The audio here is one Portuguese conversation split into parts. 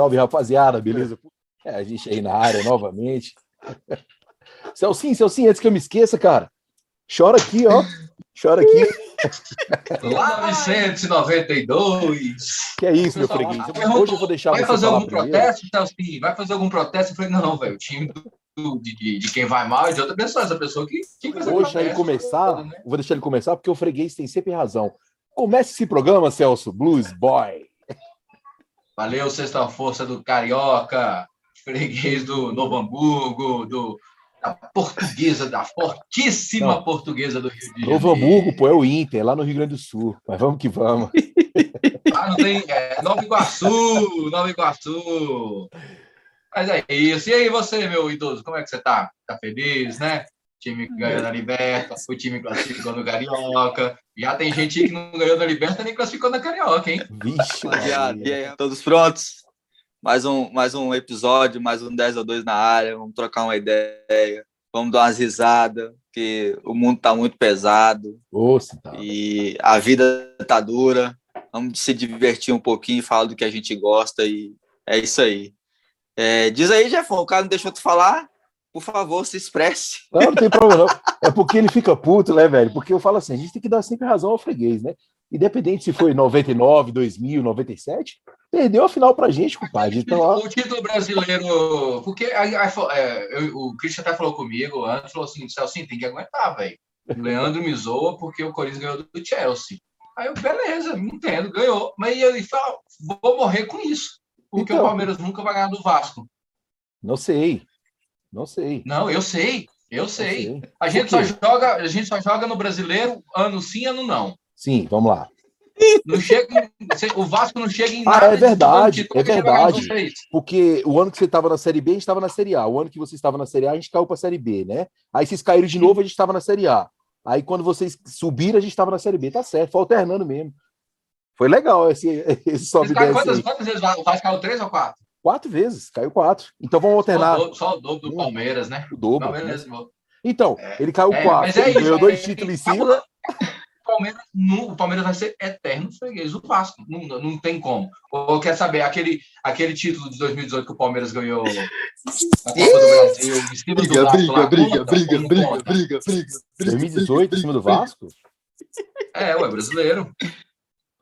salve, rapaziada, beleza? É, a gente aí na área novamente. Celcinho, Celcinho, antes que eu me esqueça, cara, chora aqui, ó. Chora aqui. Lá 992. Que é isso, meu freguês. Hoje eu vou deixar Vai fazer algum primeiro. protesto, Celcinho? Vai fazer algum protesto? Eu falei, não, velho, o time do, de, de, de, quem vai mal é de outra pessoa. Essa pessoa que. que vou deixar ele começar. Né? Vou deixar ele começar, porque o freguês tem sempre razão. Comece esse programa, Celso, Blues Boy. Valeu, Sexta Força do Carioca, freguês do Novo Hamburgo, do, da portuguesa, da fortíssima Não. portuguesa do Rio de Janeiro. Novo Hamburgo, pô, é o Inter, lá no Rio Grande do Sul. Mas vamos que vamos. Ah, não tem. É, Nova Iguaçu, Nova Iguaçu. Mas é isso. E aí, você, meu idoso, como é que você tá? Tá feliz, né? Time que ganhou na Liberta, o time que classificou no Carioca. Já tem gente que não ganhou na Liberta nem classificou na Carioca, hein? Vixe, e aí, todos prontos? Mais um, mais um episódio, mais um 10 ou 2 na área. Vamos trocar uma ideia, vamos dar umas risadas, porque o mundo tá muito pesado. Nossa, tá. E a vida tá dura. Vamos se divertir um pouquinho, falar do que a gente gosta e é isso aí. É, diz aí, Jefão, o cara não deixou tu falar? Por favor, se expresse. Não, não tem problema, não. É porque ele fica puto, né, velho? Porque eu falo assim, a gente tem que dar sempre razão ao freguês, né? Independente se foi 99, 2000, 97, perdeu a final pra gente, compadre. Então, ó... O título brasileiro. Porque a, a, a, é, eu, o Christian até falou comigo antes, falou assim: Celso, tem que aguentar, velho. O Leandro me zoa porque o Corinthians ganhou do Chelsea. Aí eu, beleza, entendo, ganhou. Mas ele fala: vou morrer com isso. Porque então, o Palmeiras nunca vai ganhar do Vasco. Não sei. Não sei. Não, eu sei. Eu sei. sei. A gente só joga, a gente só joga no brasileiro ano sim, ano não. Sim, vamos lá. Não chega, o Vasco não chega em ah, nada. Ah, é verdade, é verdade. Porque o ano que você estava na Série B, a gente estava na Série A. O ano que você estava na Série A, a gente caiu para a Série B, né? Aí vocês caíram de novo, a gente estava na Série A. Aí quando vocês subiram, a gente estava na Série B. Tá certo, foi alternando mesmo. Foi legal esse, esse sobe quantas, quantas vezes o Vasco caiu? Três ou quatro? Quatro vezes, caiu quatro. Então vamos alternar. Só o dobro, só o dobro do Palmeiras, né? O dobro. Palmeiras, então, é, ele caiu é, quatro, é ganhou dois é, títulos em cima. Palmeiras, o Palmeiras vai ser eterno freguês do Vasco. Não, não tem como. Ou quer saber, aquele, aquele título de 2018 que o Palmeiras ganhou na Copa do Brasil, em cima briga, do Vasco. Briga, lá, briga, conta, briga, briga, briga, briga, briga. 2018 em cima do Vasco? É, ué, brasileiro.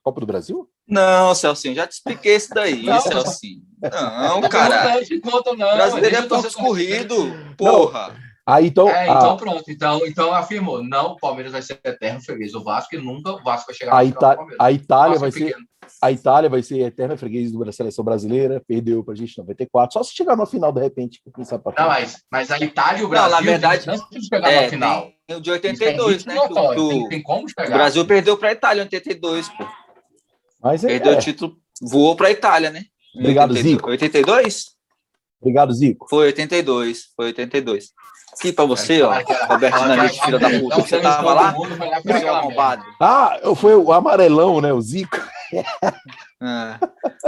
Copa do Brasil? Não, Celcinho, já te expliquei isso daí, não. Celcinho. Não, cara. Não, não, brasileiro é ponto escorrido, porra. Aí então. É, então pronto. Então, então afirmou: não, o Palmeiras vai ser eterno freguês do Vasco e nunca o Vasco vai chegar a, Ita a Itália vai ser. A Itália vai ser eterna freguês da seleção brasileira, perdeu pra gente em 94. Só se chegar no final, de repente, quem sabe pra Não, mas, mas a Itália e o Brasil. Não, na verdade, não chegar é, no final. Tem o de 82, né? Do, tem, tem como chegar. O Brasil perdeu pra Itália em 82, pô. Mas é, Perdeu é. o título, voou para a Itália, né? Obrigado, 82. Zico. 82? Obrigado, Zico. Foi 82, foi 82. Aqui para você, ó, Roberto Dinamite, filho da puta. Você tava lá? Ah, foi o amarelão, né? O Zico. É.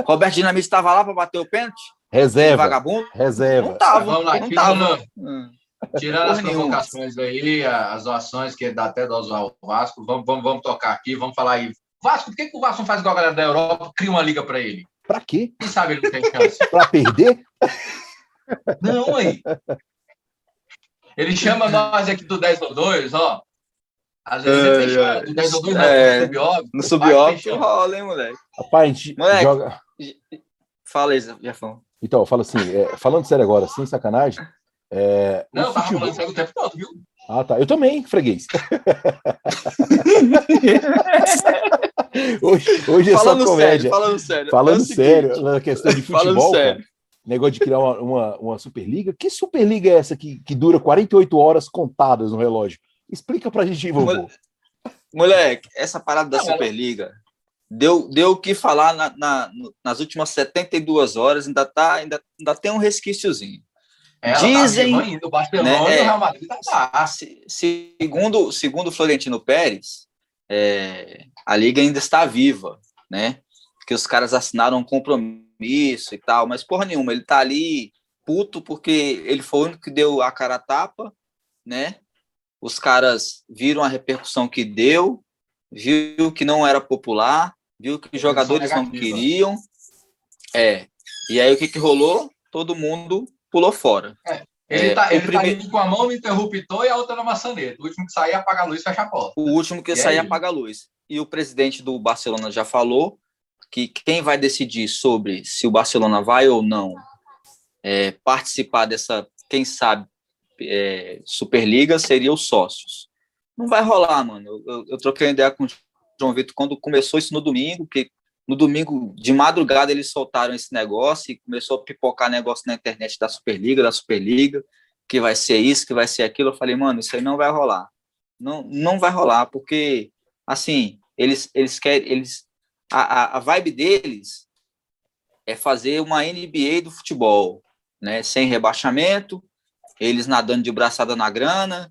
Roberto Dinamite estava lá para bater o pênalti? Reserva. Vagabundo? Reserva. Não tava. Vamos lá, não tava. Hum. Tirando as provocações aí, as doações, que dá até dosar o Vasco, vamos, vamos, vamos tocar aqui, vamos falar aí Vasco, por que, que o Vasco não faz igual a galera da Europa, cria uma liga para ele? Para quê? Quem sabe ele não tem chance? para perder? Não, aí. Ele chama nós aqui do 10 ou 2, ó. Às vezes é, ele chama, do 10 ou 2 é, no subóbito. No rola, hein, moleque. Rapaz, a gente moleque, joga... Fala aí, Jefão. Então, fala assim, é, falando sério agora, sem sacanagem. É, não, eu tava futebol... falando sério o tempo todo, viu? Ah, tá. Eu também, freguês. hoje, hoje é falando só comédia. Sério, falando sério. Falando é sério, na questão de futebol, cara, negócio de criar uma, uma, uma, Superliga. Que Superliga é essa que, que dura 48 horas contadas no relógio? Explica pra gente, vovô. Moleque, essa parada da Superliga deu, deu o que falar na, na, nas últimas 72 horas, ainda, tá, ainda, ainda tem um resquíciozinho. Ela tá Dizem, tá o Barcelona né, e o Real Madrid tá Segundo, segundo Florentino Pérez, é, a liga ainda está viva, né? Porque os caras assinaram um compromisso e tal, mas porra nenhuma, ele tá ali puto porque ele foi o único que deu a cara a tapa, né? Os caras viram a repercussão que deu, viu que não era popular, viu que os jogadores não queriam, é, E aí o que, que rolou? Todo mundo pulou fora. É. Ele, é, tá, ele prime... tá com a mão no interruptor e a outra na maçaneta. O último que sair apaga a luz e fecha a porta. O último que sair apaga a luz. E o presidente do Barcelona já falou que quem vai decidir sobre se o Barcelona vai ou não é, participar dessa, quem sabe, é, Superliga seria os sócios. Não vai rolar, mano. Eu, eu, eu troquei uma ideia com o João Vitor quando começou isso no domingo, que no domingo de madrugada eles soltaram esse negócio e começou a pipocar negócio na internet da Superliga, da Superliga, que vai ser isso, que vai ser aquilo. Eu falei, mano, isso aí não vai rolar. Não, não vai rolar, porque, assim, eles, eles querem, eles, a, a vibe deles é fazer uma NBA do futebol, né? Sem rebaixamento, eles nadando de braçada na grana.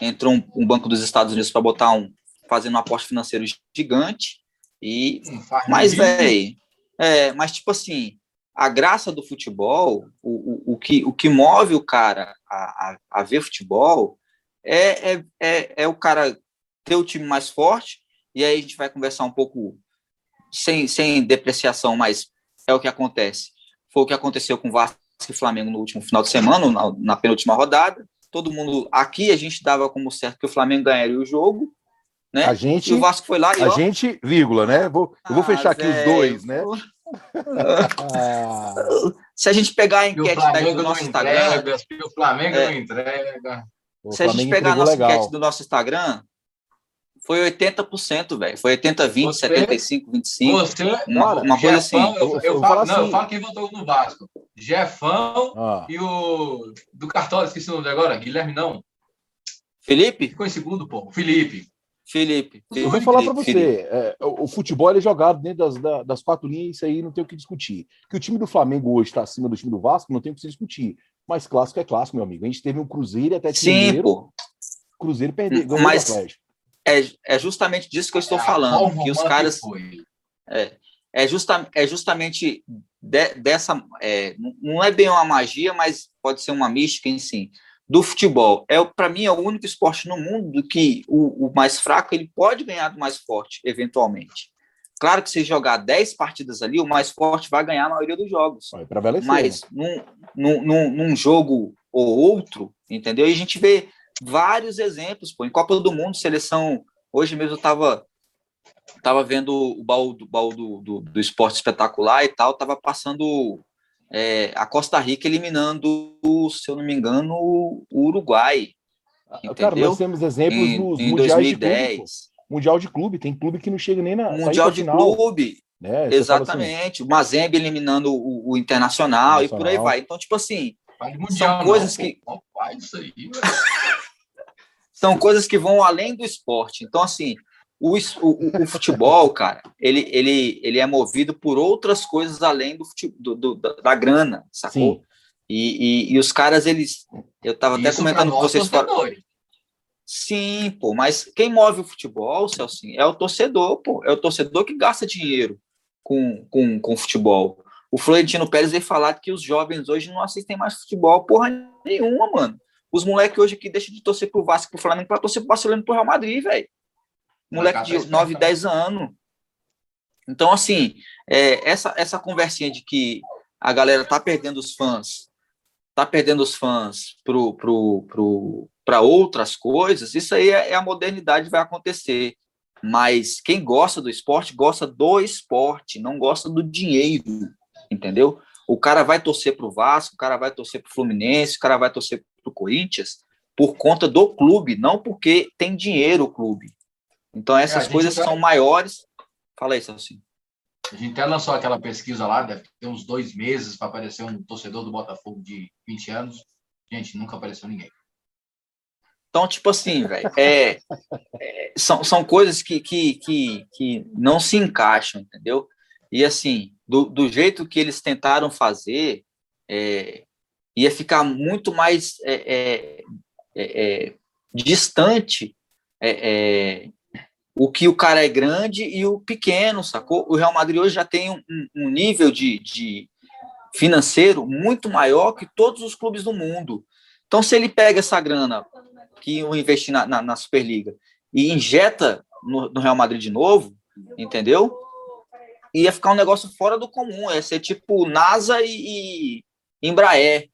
Entrou um, um Banco dos Estados Unidos para botar um, fazendo um aporte financeiro gigante. E, mas, velho, é, mas tipo assim, a graça do futebol, o, o, o, que, o que move o cara a, a, a ver futebol é, é, é, é, o cara ter o time mais forte, e aí a gente vai conversar um pouco sem, sem depreciação, mas é o que acontece. Foi o que aconteceu com o Vasco e Flamengo no último final de semana, na, na penúltima rodada. Todo mundo aqui a gente dava como certo que o Flamengo ganharia o jogo, né? A gente, e o Vasco foi lá e a ó, gente, vírgula, né? Vou, eu vou ah, fechar aqui os dois, né? ah. Se a gente pegar a enquete daí do nosso Instagram, o Flamengo é, não entrega. Se a gente pegar a nossa legal. enquete do nosso Instagram, foi 80%, velho. Foi 80, 20, você, 75, 25. Você, uma, uma coisa assim. Eu, eu, eu, falo, não, assim. eu falo quem votou no Vasco. Jefão ah. e o do Cartola, esqueci o nome agora, Guilherme não. Felipe? Ficou em segundo, pô. Felipe. Felipe. Eu vou falar para você, é, o, futebol é jogado dentro das, das quatro linhas, isso aí não tem o que discutir. Que o time do Flamengo hoje está acima do time do Vasco, não tem o que se discutir. Mas clássico é clássico, meu amigo. A gente teve um Cruzeiro até Sim, pô. Cruzeiro perdeu. Mas é, é justamente disso que eu estou é, falando. Que os caras. É, é, justa, é justamente de, dessa. É, não é bem uma magia, mas pode ser uma mística em si do futebol. É para mim é o único esporte no mundo que o, o, mais fraco ele pode ganhar do mais forte eventualmente. Claro que se jogar 10 partidas ali, o mais forte vai ganhar a maioria dos jogos. Mas né? num, num, num, jogo ou outro, entendeu? E a gente vê vários exemplos, pô. Em Copa do Mundo, seleção. Hoje mesmo eu estava tava vendo o baú, do, baú do, do, do esporte espetacular e tal, tava passando é, a Costa Rica eliminando, se eu não me engano, o Uruguai. Entendeu? Cara, nós temos exemplos em, nos em mundiais 2010. de clube. Mundial de clube, tem clube que não chega nem na Mundial de final. clube. Né? Exatamente. Assim, o Mazembe eliminando o, o Internacional, Internacional, e por aí vai. Então, tipo assim, mundial, são coisas não, que. Pô, aí, são coisas que vão além do esporte. Então, assim, o, o, o, futebol, cara, ele, ele, ele é movido por outras coisas além do, do, do da grana, sacou? E, e, e, os caras, eles. Eu tava até comentando com vocês. Sim, pô, mas quem move o futebol, Celcinho, é o torcedor, pô. É o torcedor que gasta dinheiro com, com, com futebol. O Florentino Pérez veio falar que os jovens hoje não assistem mais futebol, porra nenhuma, mano. Os moleques hoje aqui deixam de torcer pro Vasco, pro Flamengo, para torcer pro Barcelona e pro Real Madrid, velho. Moleque de 9, 10 anos. Então, assim, é, essa, essa conversinha de que a galera tá perdendo os fãs, tá perdendo os fãs pro, pro, pro, para outras coisas, isso aí é, é a modernidade vai acontecer. Mas quem gosta do esporte, gosta do esporte, não gosta do dinheiro, entendeu? O cara vai torcer para o Vasco, o cara vai torcer para o Fluminense, o cara vai torcer para o Corinthians por conta do clube, não porque tem dinheiro o clube. Então, é, essas é, coisas são maiores. Fala aí, Celcinho. A gente até lançou aquela pesquisa lá, deve ter uns dois meses para aparecer um torcedor do Botafogo de 20 anos. Gente, nunca apareceu ninguém. Então, tipo assim, velho, é, é, são, são coisas que, que, que, que não se encaixam, entendeu? E assim, do, do jeito que eles tentaram fazer, é, ia ficar muito mais é, é, é distante o que o cara é grande e o pequeno, sacou? O Real Madrid hoje já tem um, um nível de, de financeiro muito maior que todos os clubes do mundo. Então, se ele pega essa grana que eu investi na, na, na Superliga e injeta no, no, Real Madrid de novo, entendeu? ia ficar um negócio fora do comum, ia ser tipo NASA e, e Embraer,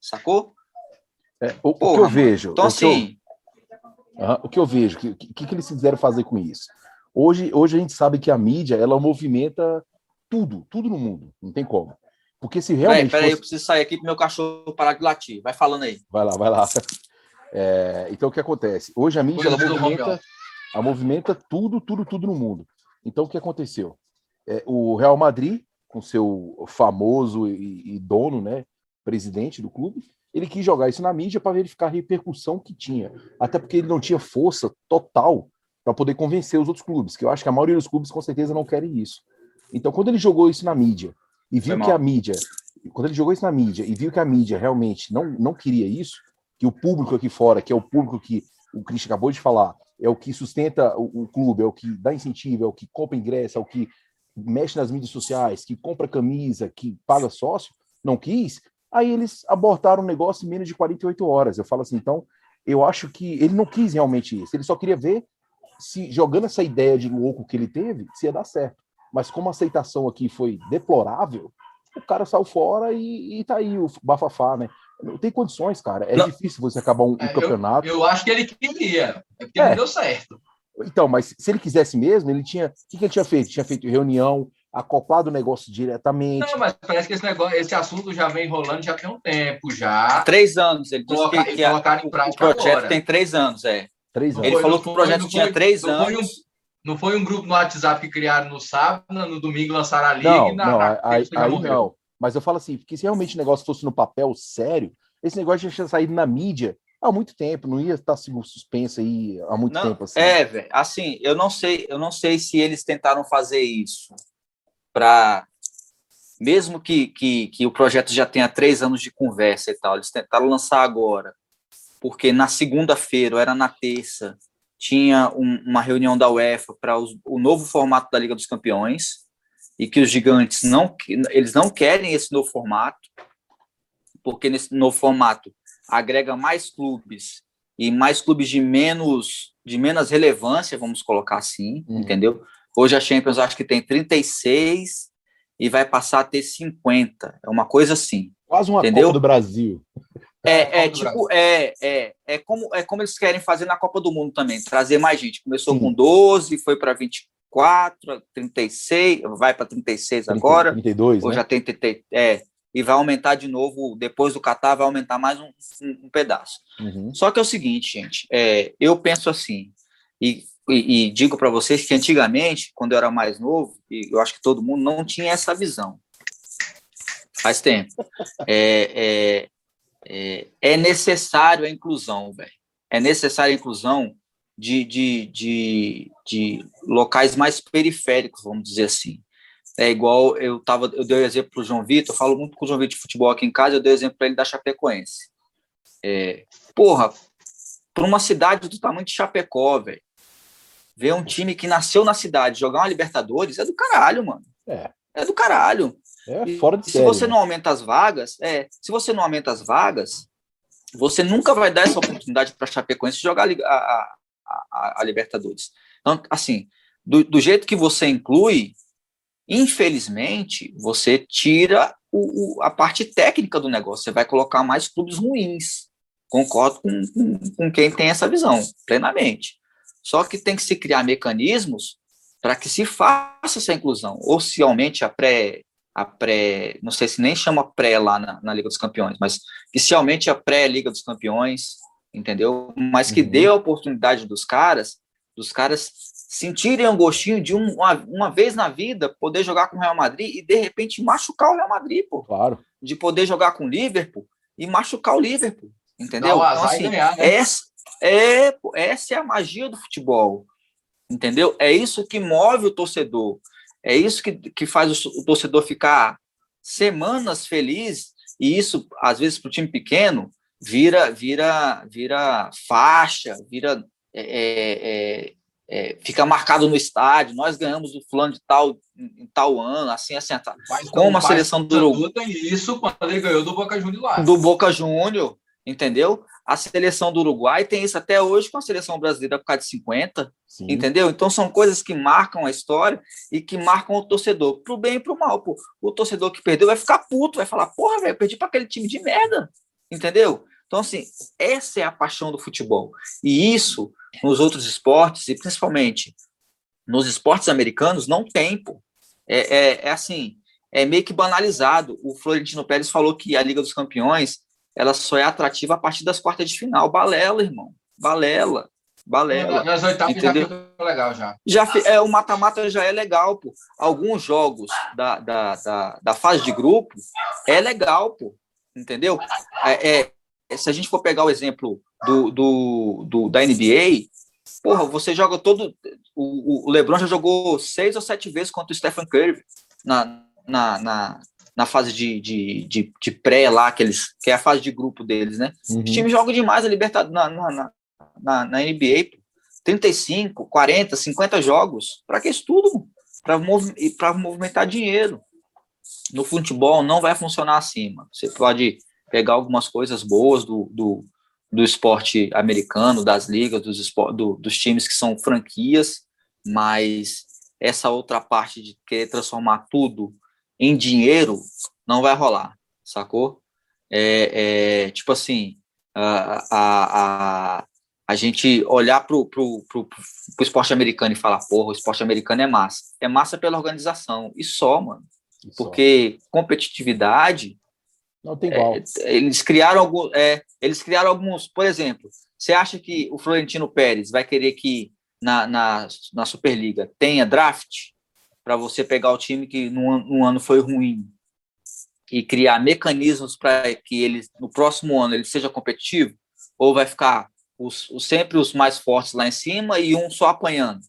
sacou? É, o, o, que eu vejo. Então, assim. Eu, uh, o que eu vejo, o que, que, que eles quiseram fazer com isso? Hoje, hoje a gente sabe que a mídia ela movimenta tudo, tudo no mundo, não tem como. Porque se realmente. Peraí, fosse... eu preciso sair aqui para meu cachorro parar de latir. Vai falando aí. Vai lá, vai lá. É, então o que acontece? Hoje a mídia ela movimenta, ela movimenta tudo, tudo, tudo no mundo. Então o que aconteceu? É, o Real Madrid, com seu famoso e, e, dono, né, presidente do clube, ele quis jogar isso na mídia para verificar a repercussão que tinha. Até porque ele não tinha força total para poder convencer os outros clubes, que eu acho que a maioria dos clubes com certeza não querem isso. Então, quando ele jogou isso na mídia e viu que a mídia, quando ele jogou isso na mídia e viu que a mídia realmente não, não queria isso, que o público aqui fora, que é o público que o Christian acabou de falar, é o que sustenta o, o clube, é o que dá incentivo, é o que compra ingresso, é o que mexe nas mídias sociais, que compra camisa, que paga sócio, não quis, aí eles abortaram o negócio em menos de 48 horas. Eu falo assim, então, eu acho que ele não quis realmente isso, ele só queria ver se jogando essa ideia de louco que ele teve, se ia dar certo. Mas como a aceitação aqui foi deplorável, o cara saiu fora e, e tá aí o bafafá, né? Não tem condições, cara. É não. difícil você acabar um, um é, campeonato. Eu, acho que ele queria, é porque é. não deu certo. Então, mas se ele quisesse mesmo, ele tinha. O que, que ele tinha feito? Tinha feito reunião, acoplado o negócio diretamente. Não, mas parece que esse negócio, esse assunto já vem rolando já tem um tempo, já. Três anos. Ele disse Colocar, que, que a, o projeto agora. tem três anos, é. Três anos. Ele falou que o projeto tinha foi, três anos. Foi um, não foi um grupo no WhatsApp que criaram no sábado, no domingo lançaram a liga não, e na, não, na, aí, aí não. Mas eu falo assim, porque se realmente o negócio fosse no papel sério, esse negócio já tinha saído na mídia há muito tempo, não ia estar suspenso aí há muito não, tempo. Assim. É, velho, assim, eu não sei, eu não sei se eles tentaram fazer isso para mesmo que, que, que o projeto já tenha três anos de conversa e tal, eles tentaram lançar agora porque na segunda-feira, ou era na terça, tinha um, uma reunião da UEFA para o novo formato da Liga dos Campeões, e que os gigantes não, eles não querem esse novo formato, porque nesse novo formato agrega mais clubes e mais clubes de menos de menos relevância, vamos colocar assim, uhum. entendeu? Hoje a Champions acho que tem 36 e vai passar a ter 50, é uma coisa assim. Quase uma entendeu? Copa do Brasil. É, é tipo, é, é, é, como, é como eles querem fazer na Copa do Mundo também, trazer mais gente. Começou Sim. com 12, foi para 24, 36, vai para 36 30, agora. 32, ou né? já tem, tem, é, e vai aumentar de novo, depois do Catar, vai aumentar mais um, um, um pedaço. Uhum. Só que é o seguinte, gente, é, eu penso assim, e, e, e digo para vocês que antigamente, quando eu era mais novo, eu acho que todo mundo não tinha essa visão. Faz tempo. É, é, é, é necessário a inclusão, velho. É necessária a inclusão de, de, de, de locais mais periféricos, vamos dizer assim. É igual eu tava, eu dei o exemplo para o João Vitor, eu falo muito com o João Vitor de futebol aqui em casa, eu dei o exemplo para ele da Chapecoense. É, porra, para uma cidade do tamanho de Chapecó, velho, ver um time que nasceu na cidade jogar uma Libertadores é do caralho, mano. É, é do caralho. É fora de e série, se você né? não aumenta as vagas, é, se você não aumenta as vagas, você nunca vai dar essa oportunidade para a Chapecoense jogar a, a, a, a, Libertadores. Então, assim, do, do, jeito que você inclui, infelizmente, você tira o, o, a parte técnica do negócio. Você vai colocar mais clubes ruins. Concordo com, com, com quem tem essa visão, plenamente. Só que tem que se criar mecanismos para que se faça essa inclusão, ou se aumente a pré a pré, não sei se nem chama pré lá na, na Liga dos Campeões, mas que se aumente a pré-Liga dos Campeões, entendeu? Mas que uhum. dê a oportunidade dos caras, dos caras sentirem um gostinho de um, uma, uma vez na vida poder jogar com o Real Madrid e de repente machucar o Real Madrid, pô. Claro. De poder jogar com o Liverpool e machucar o Liverpool, entendeu? Não, então, assim, ganhar, né? essa, é, essa é a magia do futebol, entendeu? É isso que move o torcedor. É isso que, que faz o, o torcedor ficar semanas feliz, e isso, às vezes, para o time pequeno, vira, vira, vira faixa, vira. É, é, é, é fica marcado no estádio, nós ganhamos do fulano de tal em tal ano, assim, assim, tá. como a seleção do Uruguai. tem isso quando ele ganhou do Boca Juniors lá. Do Boca Júnior, entendeu? a seleção do Uruguai tem isso até hoje com a seleção brasileira por causa de 50, Sim. entendeu? Então são coisas que marcam a história e que marcam o torcedor, pro bem e pro mal. Pô. O torcedor que perdeu vai ficar puto, vai falar, porra, velho, perdi para aquele time de merda, entendeu? Então, assim, essa é a paixão do futebol. E isso, nos outros esportes, e principalmente nos esportes americanos, não tem, pô. É, é, é assim, é meio que banalizado. O Florentino Pérez falou que a Liga dos Campeões ela só é atrativa a partir das quartas de final. Balela, irmão. Balela. Balela. Nas oitavas entendeu? já ficou legal já. já é, o mata-mata já é legal, pô. Alguns jogos da, da, da, da, fase de grupo é legal, pô. Entendeu? É, é, se a gente for pegar o exemplo do, do, do, da NBA, porra, você joga todo. O, o LeBron já jogou seis ou sete vezes contra o Stephen Curry na, na, na, na fase de, de, de, de, pré lá, que, eles, que é a fase de grupo deles, né? Uhum. Os times jogam demais a Libertadores na, na, na, na NBA, 35, 40, 50 jogos. Para que isso tudo? Para mov movimentar dinheiro. No futebol não vai funcionar assim, mano. Você pode pegar algumas coisas boas do, do, do esporte americano, das ligas, dos, do, dos times que são franquias, mas essa outra parte de querer transformar tudo em dinheiro, não vai rolar, sacou? É, é tipo assim, a, a, a, a gente olhar pro, pro, pro, pro, esporte americano e falar, porra, o esporte americano é massa. É massa pela organização, e só, mano. E Porque só. competitividade. Não tem igual. É, eles criaram alguns. É, eles criaram alguns. Por exemplo, você acha que o Florentino Pérez vai querer que na, na, na Superliga tenha draft? Para você pegar o time que no, ano foi ruim e criar mecanismos para que ele no próximo ano ele seja competitivo ou vai ficar os, os, sempre os mais fortes lá em cima e um só apanhando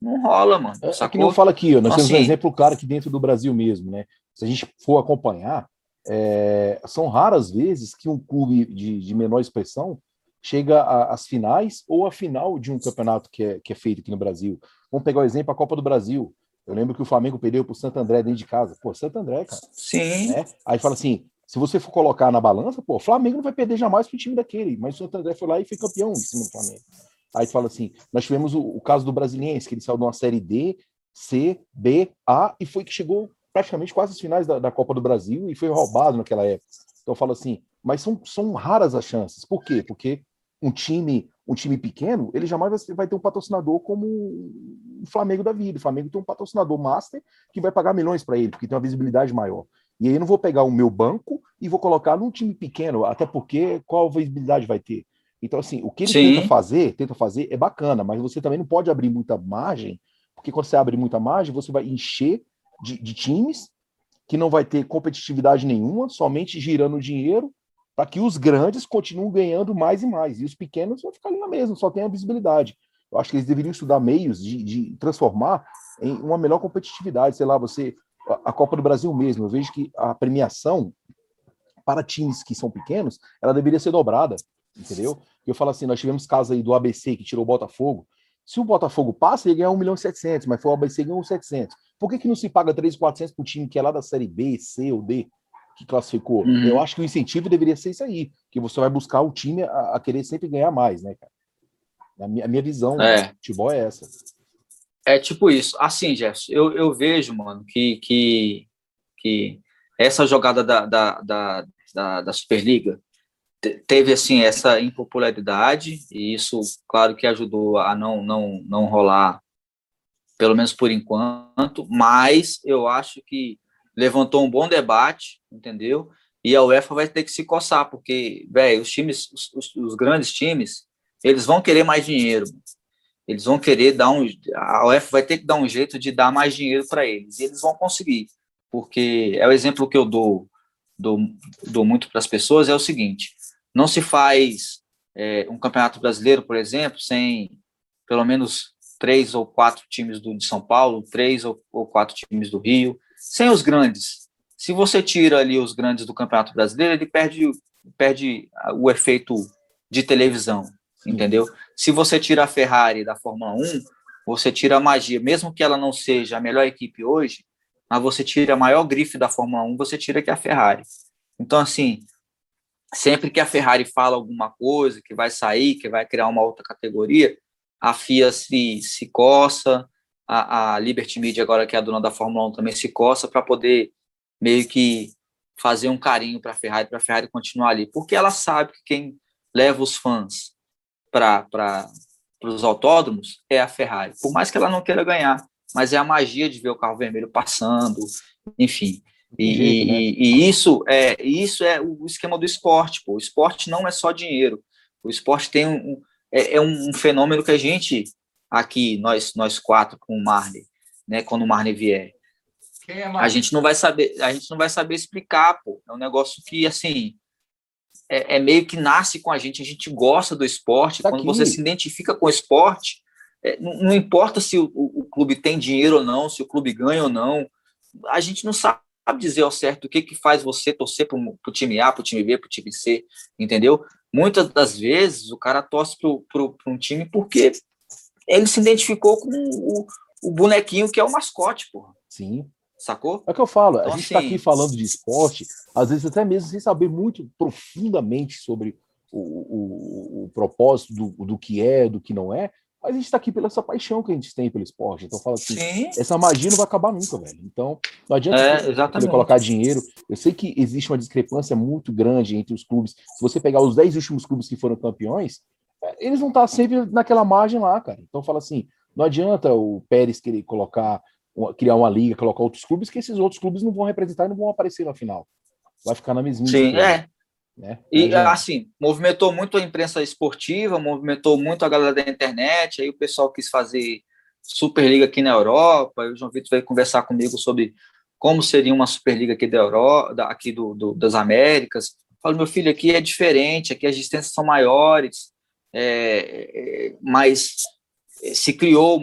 não rola mano é, é que eu falo aqui ó, nós então, temos assim, um exemplo claro aqui dentro do Brasil mesmo né se a gente for acompanhar é, são raras vezes que um clube de, de menor expressão chega às finais ou à final de um campeonato que é, que é feito aqui no Brasil. Vamos pegar o exemplo a Copa do Brasil. Eu lembro que o Flamengo perdeu para o Santo André dentro de casa. Pô, Santo André, cara. Sim. Né? Aí fala assim: se você for colocar na balança, pô, o Flamengo não vai perder jamais para o time daquele. Mas o Santo André foi lá e foi campeão em cima do Flamengo. Aí fala assim: nós tivemos o, o caso do Brasiliense, que ele saiu de uma série D, C, B, A, e foi que chegou praticamente quase as finais da, da Copa do Brasil e foi roubado naquela época. Então eu falo assim: mas são, são raras as chances. Por quê? Porque um time um time pequeno, ele jamais vai ter um patrocinador como o Flamengo da vida. O Flamengo tem um patrocinador master que vai pagar milhões para ele, porque tem uma visibilidade maior. E aí eu não vou pegar o meu banco e vou colocar num time pequeno, até porque qual visibilidade vai ter? Então, assim, o que ele Sim. tenta fazer, tenta fazer é bacana, mas você também não pode abrir muita margem, porque quando você abre muita margem, você vai encher de, de times que não vai ter competitividade nenhuma, somente girando dinheiro para que os grandes continuem ganhando mais e mais, e os pequenos vão ficar ali na mesma, só tem a visibilidade. Eu acho que eles deveriam estudar meios de, de transformar em uma melhor competitividade. Sei lá, você. A Copa do Brasil mesmo, eu vejo que a premiação para times que são pequenos, ela deveria ser dobrada, entendeu? Eu falo assim, nós tivemos casos aí do ABC que tirou o Botafogo. Se o Botafogo passa, ele ganha 1 milhão e 700, mas foi o ABC que ganhou 700. Por que, que não se paga 3,400 para o time que é lá da Série B, C ou D? Que classificou. Uhum. Eu acho que o incentivo deveria ser isso aí, que você vai buscar o time a, a querer sempre ganhar mais, né, cara? A minha, a minha visão é. do futebol é essa. É tipo isso. Assim, Jefferson, eu, eu vejo, mano, que, que, que essa jogada da, da, da, da, da Superliga teve, assim, essa impopularidade, e isso, claro que ajudou a não, não, não rolar, pelo menos por enquanto, mas eu acho que levantou um bom debate, entendeu? E a UEFA vai ter que se coçar, porque, velho, os times, os, os, grandes times, eles vão querer mais dinheiro. Eles vão querer dar um. A UEFA vai ter que dar um jeito de dar mais dinheiro para eles. E eles vão conseguir. Porque é o exemplo que eu dou, dou, dou muito para as pessoas: é o seguinte: não se faz é, um campeonato brasileiro, por exemplo, sem pelo menos três ou quatro times do, de São Paulo, três ou, ou quatro times do Rio, sem os grandes. Se você tira ali os grandes do Campeonato Brasileiro, ele perde, perde o efeito de televisão, entendeu? Se você tira a Ferrari da Fórmula 1, você tira a magia, mesmo que ela não seja a melhor equipe hoje, mas você tira a maior grife da Fórmula 1, você tira que é a Ferrari. Então, assim, sempre que a Ferrari fala alguma coisa, que vai sair, que vai criar uma outra categoria, a FIA se, se coça, a, a Liberty Media, agora que é a dona da Fórmula 1, também se coça para poder meio que fazer um carinho para a Ferrari, para a Ferrari continuar ali, porque ela sabe que quem leva os fãs para os autódromos é a Ferrari, por mais que ela não queira ganhar, mas é a magia de ver o carro vermelho passando, enfim. E, jeito, né? e, e, isso é isso é o esquema do esporte. Pô. O esporte não é só dinheiro. O esporte tem um, é, é um fenômeno que a gente aqui nós nós quatro com o Marley, né? Quando o Marley vier, é a gente não vai saber a gente não vai saber explicar. Pô. É um negócio que assim é, é, meio que nasce com a gente. A gente gosta do esporte. Tá Quando aqui. você se identifica com o esporte, é, não, não, importa se o, o, o clube tem dinheiro ou não, se o clube ganha ou não. A gente não sabe sabe dizer ao certo o que, que faz você torcer para o time A, para o time B, para o time C, entendeu? Muitas das vezes o cara torce para um time porque ele se identificou com o, o, bonequinho que é o mascote, porra. Sim. Sacou? É o que eu falo, então, a gente está assim, aqui falando de esporte, às vezes até mesmo sem saber muito profundamente sobre o, o, o propósito do, do que é, do que não é, mas a gente está aqui pela essa paixão que a gente tem pelo esporte. Então fala assim, Sim. essa magia não vai acabar nunca, velho. Então não adianta é, colocar dinheiro. Eu sei que existe uma discrepância muito grande entre os clubes. Se você pegar os 10 últimos clubes que foram campeões, eles vão estar sempre naquela margem lá, cara. Então fala assim, não adianta o Pérez querer colocar, criar uma liga, colocar outros clubes, que esses outros clubes não vão representar e não vão aparecer na final. Vai ficar na mesma. Sim, é. Né? E é. assim, movimentou muito a imprensa esportiva, movimentou muito a galera da internet, aí o pessoal quis fazer Superliga aqui na Europa, aí o João Vitor veio conversar comigo sobre como seria uma Superliga aqui da Europa, aqui do, do das Américas. Falo, meu filho, aqui é diferente, aqui as distâncias são maiores, é, é, mas se criou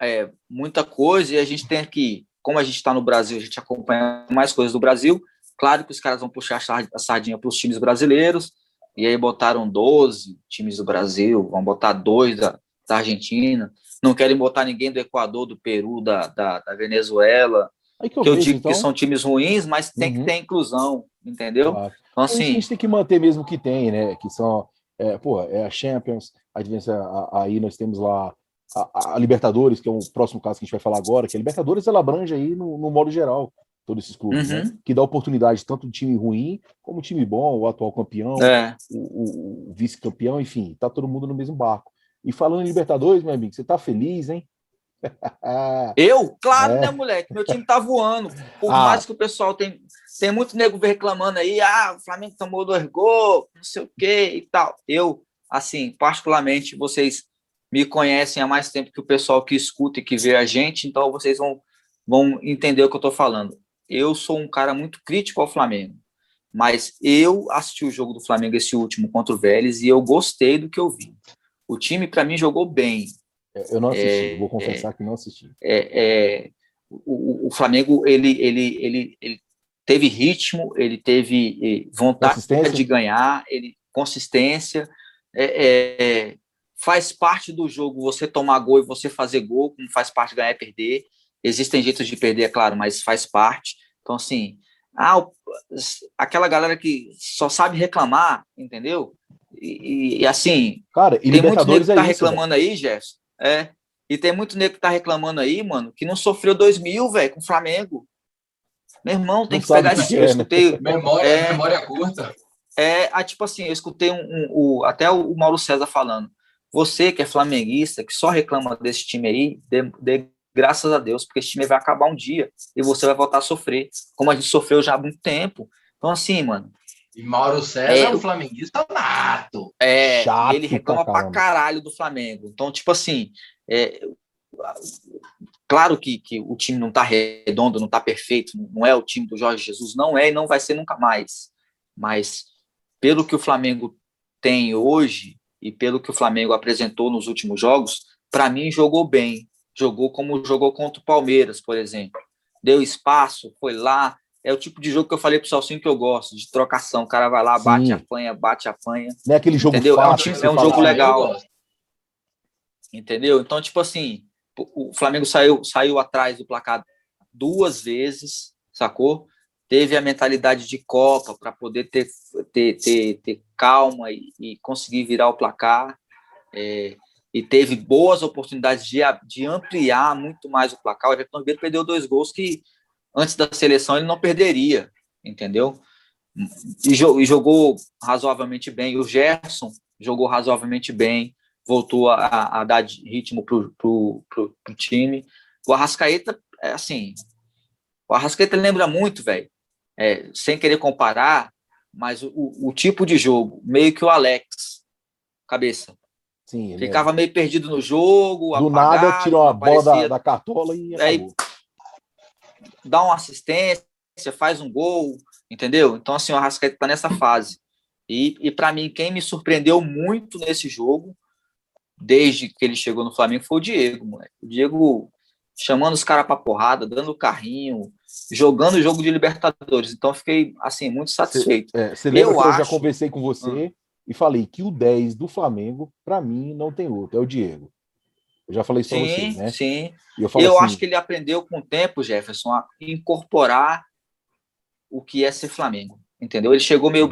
é, muita coisa e a gente tem que, como a gente está no Brasil, a gente acompanha mais coisas do Brasil, Claro que os caras vão puxar a sardinha para os times brasileiros, e aí botaram 12 times do Brasil, vão botar dois da, da Argentina, não querem botar ninguém do Equador, do Peru, da, da, da Venezuela, que eu, que eu vejo, digo então... que são times ruins, mas tem uhum. que ter inclusão, entendeu? Claro. Então, assim... A gente tem que manter mesmo o que tem, né? Que são, é, pô, é a Champions, a aí nós temos lá a, a, Libertadores, que é o próximo caso que a gente vai falar agora, que a Libertadores ela abrange aí no, no modo geral todos esses clubes, né? uhum. né? que dá oportunidade tanto do time ruim como do time bom, o atual campeão, é. o, o, o vice-campeão, enfim, tá todo mundo no mesmo barco. E falando em Libertadores, meu amigo, você tá feliz, hein? Eu? Claro, é. né, moleque? Meu time tá voando. Por ah. mais que o pessoal tem, tem muito nego reclamando aí, ah, o Flamengo tomou dois gols, não sei o quê e tal. Eu, assim, particularmente, vocês me conhecem há mais tempo que o pessoal que escuta e que vê a gente, então vocês vão, vão entender o que eu tô falando eu sou um cara muito crítico ao Flamengo, mas eu assisti o jogo do Flamengo esse último contra o Vélez e eu gostei do que eu vi. O time para mim jogou bem. É, eu não assisti, é, vou confessar é, que não assisti. É, é o, o, Flamengo ele, ele, ele, ele teve ritmo, ele teve eh, vontade de ganhar, ele consistência. É, faz parte do jogo você tomar gol e você fazer gol, como faz parte ganhar e perder. Existem jeitos de perder, é claro, mas faz parte. Então, assim, ah, aquela galera que só sabe reclamar, entendeu? E, e assim, cara, e tem muito nego que tá é reclamando aí, Jefferson. É. E tem muito nego que tá reclamando aí, mano, que não sofreu 2 mil, velho, com o Flamengo. Meu irmão, tem não que pegar esse. É, eu né? escutei. Memória, é, memória curta. É, ah, tipo assim, eu escutei um, um, um, até o Mauro César falando. Você que é flamenguista, que só reclama desse time aí, de, de graças a Deus, porque esse time vai acabar um dia e você vai voltar a sofrer, como a gente sofreu já há muito tempo. Então, assim, mano. E Mauro César é, é um flamenguista nato. É, Chato ele reclama pra, pra caralho do Flamengo. Então, tipo assim, é, claro que, que o time não tá redondo, não tá perfeito, não é o time do Jorge Jesus, não é e não vai ser nunca mais. Mas pelo que o Flamengo tem hoje e pelo que o Flamengo apresentou nos últimos jogos, para mim jogou bem jogou como jogou contra o Palmeiras, por exemplo. Deu espaço, foi lá. É o tipo de jogo que eu falei pro Salsinho que eu gosto, de trocação. O cara vai lá, bate, Sim. apanha, bate, apanha. Não é aquele jogo entendeu? Fácil, é um, é um jogo legal. Entendeu? Então, tipo assim, o Flamengo saiu, saiu atrás do placar duas vezes, sacou? teve a mentalidade de Copa para poder ter, ter, ter, ter calma e, e, conseguir virar o placar. É, e teve boas oportunidades de, de ampliar muito mais o placar. O Everton Ribeiro perdeu dois gols que antes da seleção ele não perderia, entendeu? E, e jogou razoavelmente bem. O Gerson jogou razoavelmente bem, voltou a, a dar ritmo para o time. O Arrascaeta, é assim, o Arrascaeta lembra muito, velho, é, sem querer comparar, mas o, o, tipo de jogo, meio que o Alex, cabeça. Sim, Ficava é. meio perdido no jogo. Do apagado, nada, tirou a bola da, da, cartola e aí, dá uma assistência, faz um gol, entendeu? Então, assim, o Arrascaeta está nessa fase. E, e para mim, quem me surpreendeu muito nesse jogo, desde que ele chegou no Flamengo, foi o Diego, moleque. O Diego chamando os caras para porrada, dando carrinho, jogando o jogo de Libertadores. Então, fiquei, assim, muito satisfeito. Você é, lembra eu que acho... eu já conversei com você hum. e falei que o 10 do Flamengo, para mim, não tem outro, é o Diego. Eu já falei isso sim, pra você, né? Sim, eu, eu assim, acho que ele aprendeu com o tempo, Jefferson, a incorporar o que é ser Flamengo, entendeu? Ele chegou meio uhum.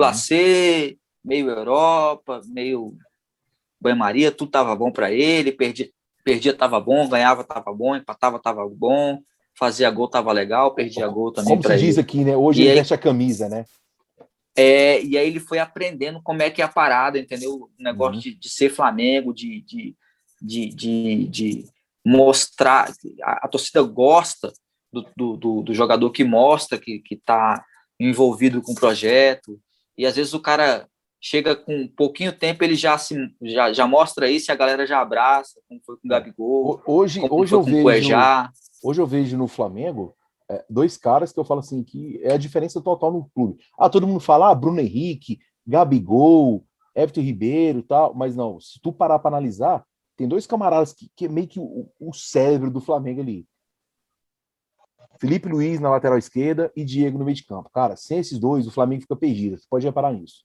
meio Europa, meio banho-maria, tudo tava bom para ele, perdia, perdia tava bom, ganhava tava bom, empatava tava bom, fazia gol tava legal, perdia gol também Como se ele. diz aqui, né? Hoje e ele aí, veste a camisa, né? É, e aí ele foi aprendendo como é que é a parada, entendeu? O negócio uhum. de, de ser Flamengo, de, de de, de, de mostrar, a, a, torcida gosta do, do, do, jogador que mostra que está envolvido com o projeto, e às vezes o cara chega com um pouquinho tempo, ele já se já, já mostra isso e a galera já abraça, como foi com o Gabigol. Hoje, hoje eu vejo hoje eu vejo no Flamengo é, dois caras que eu falo assim que é a diferença total no clube. Ah, todo mundo fala ah, Bruno Henrique, Gabigol, Everton Ribeiro, tal, mas não, se tu parar para analisar, tem dois camaradas que, que é meio que o, o, cérebro do Flamengo ali. Felipe Luiz na lateral esquerda e Diego no meio de campo. Cara, sem esses dois, o Flamengo fica perdido. Você pode reparar nisso.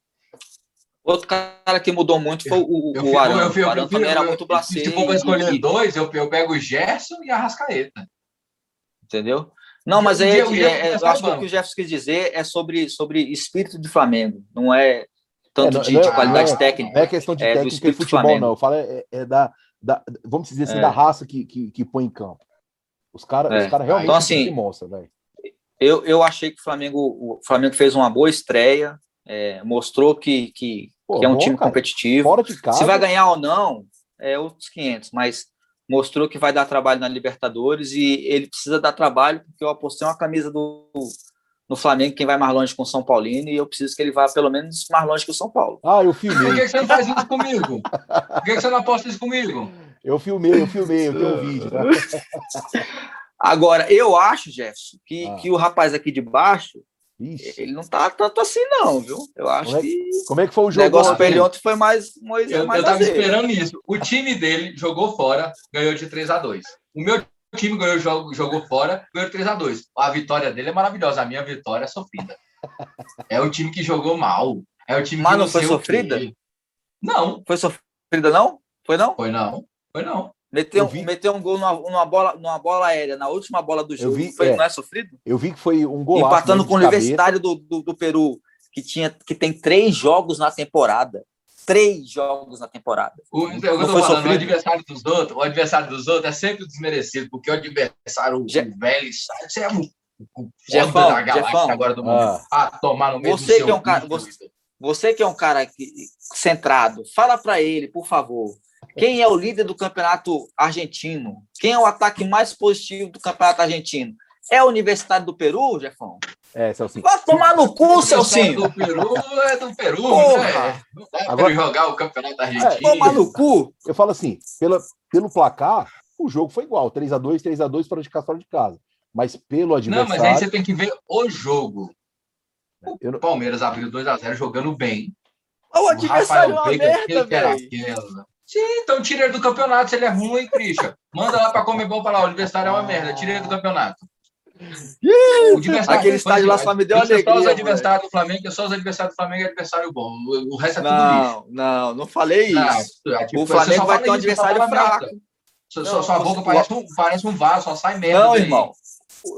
Outro cara que mudou muito foi o, eu, o Arão. Eu, eu, o Arão também era muito blasé. Se for para escolher dois, eu, eu pego o Gerson e a Rascaeta. Entendeu? Não, mas aí, é, é, eu acho que o que o Jefferson quis dizer é sobre, sobre espírito de Flamengo. Não é tanto é, de, de, qualidade não é, técnica. Não é questão de é, técnica e futebol, não. Eu falo é, é, da, da, vamos dizer assim, da raça que, que, que, põe em campo. Os caras os cara realmente então, assim, mostram, velho. Eu, eu achei que o Flamengo, o Flamengo fez uma boa estreia, mostrou que, que, Pô, que é um bom, time cara. competitivo. Fora de casa. Se vai ganhar ou não, é outros 500, mas mostrou que vai dar trabalho na Libertadores e ele precisa dar trabalho porque eu apostei uma camisa do no Flamengo quem vai mais longe com o São Paulino e eu preciso que ele vá pelo menos mais longe que o São Paulo. Ah, eu filmei. Por que você não faz isso comigo? Por que você não aposta isso comigo? Eu filmei, eu filmei, eu tenho um vídeo. Tá? Agora, eu acho, Jefferson, que, ah. que o rapaz aqui de baixo, Ixi. ele não tá tanto assim, não, viu? Eu acho como é, que. Como é que foi o jogo? O negócio pra ele ontem foi mais. mais eu, mais eu tava esperando isso. O time dele jogou fora, ganhou de 3 a 2 O meu time ganhou, jogou, jogou fora, ganhou 3x2. A vitória dele é maravilhosa. A minha vitória é sofrida. É o time que jogou mal. É o time Mas que não, foi sofrida? Não. Foi sofrida, não? Foi não? Foi não. Foi não. Meteu, meteu um gol numa, numa, bola, numa bola aérea, na última bola do jogo. Vi, foi, é, não é sofrido? Eu vi que foi um gol. Empatando com o Universitário do, do, do, Peru, que, tinha, que tem três jogos na temporada três jogos na temporada. O, eu tô falando, o adversário dos outros, o adversário dos outros é sempre desmerecido, porque o adversário, Je... o velho, você é o, o Jefão, da galáxia Jefão, agora do mundo. Ah. ah, tomar no meio você do que é um cara, você, você, que é um cara que, centrado, fala para ele, por favor, quem é o líder do campeonato argentino? Quem é o ataque mais positivo do campeonato argentino? É a Universidade do Peru, Jefão? É, Celcinho. Vai tomar no cu, Celcinho. do Peru é do Peru, né? Não dá Agora, jogar o campeonato argentino. É, tomar no cu. Eu falo assim, pela, pelo placar, o jogo foi igual, 3x2, 3x2 para de casa, fora de casa. Mas pelo adversário... Não, mas aí você tem que ver o jogo. O não... Palmeiras abriu 2x0 jogando bem. O, o adversário Rafael é uma merda, Sim, então tira ele do campeonato se ele é ruim, Christian. Manda lá para comer bom para lá, o adversário é uma merda, tira ele do campeonato. Aquele estádio lá só me deu alegria. Só os adversários do Flamengo, só os adversários do Flamengo é adversário bom. O resto é tudo não, lixo. Não, não falei isso. Não, é, tipo, o Flamengo vai ter um adversário fraco. Sua, sua boca parece um, parece um vaso, só sai merda. Não, irmão.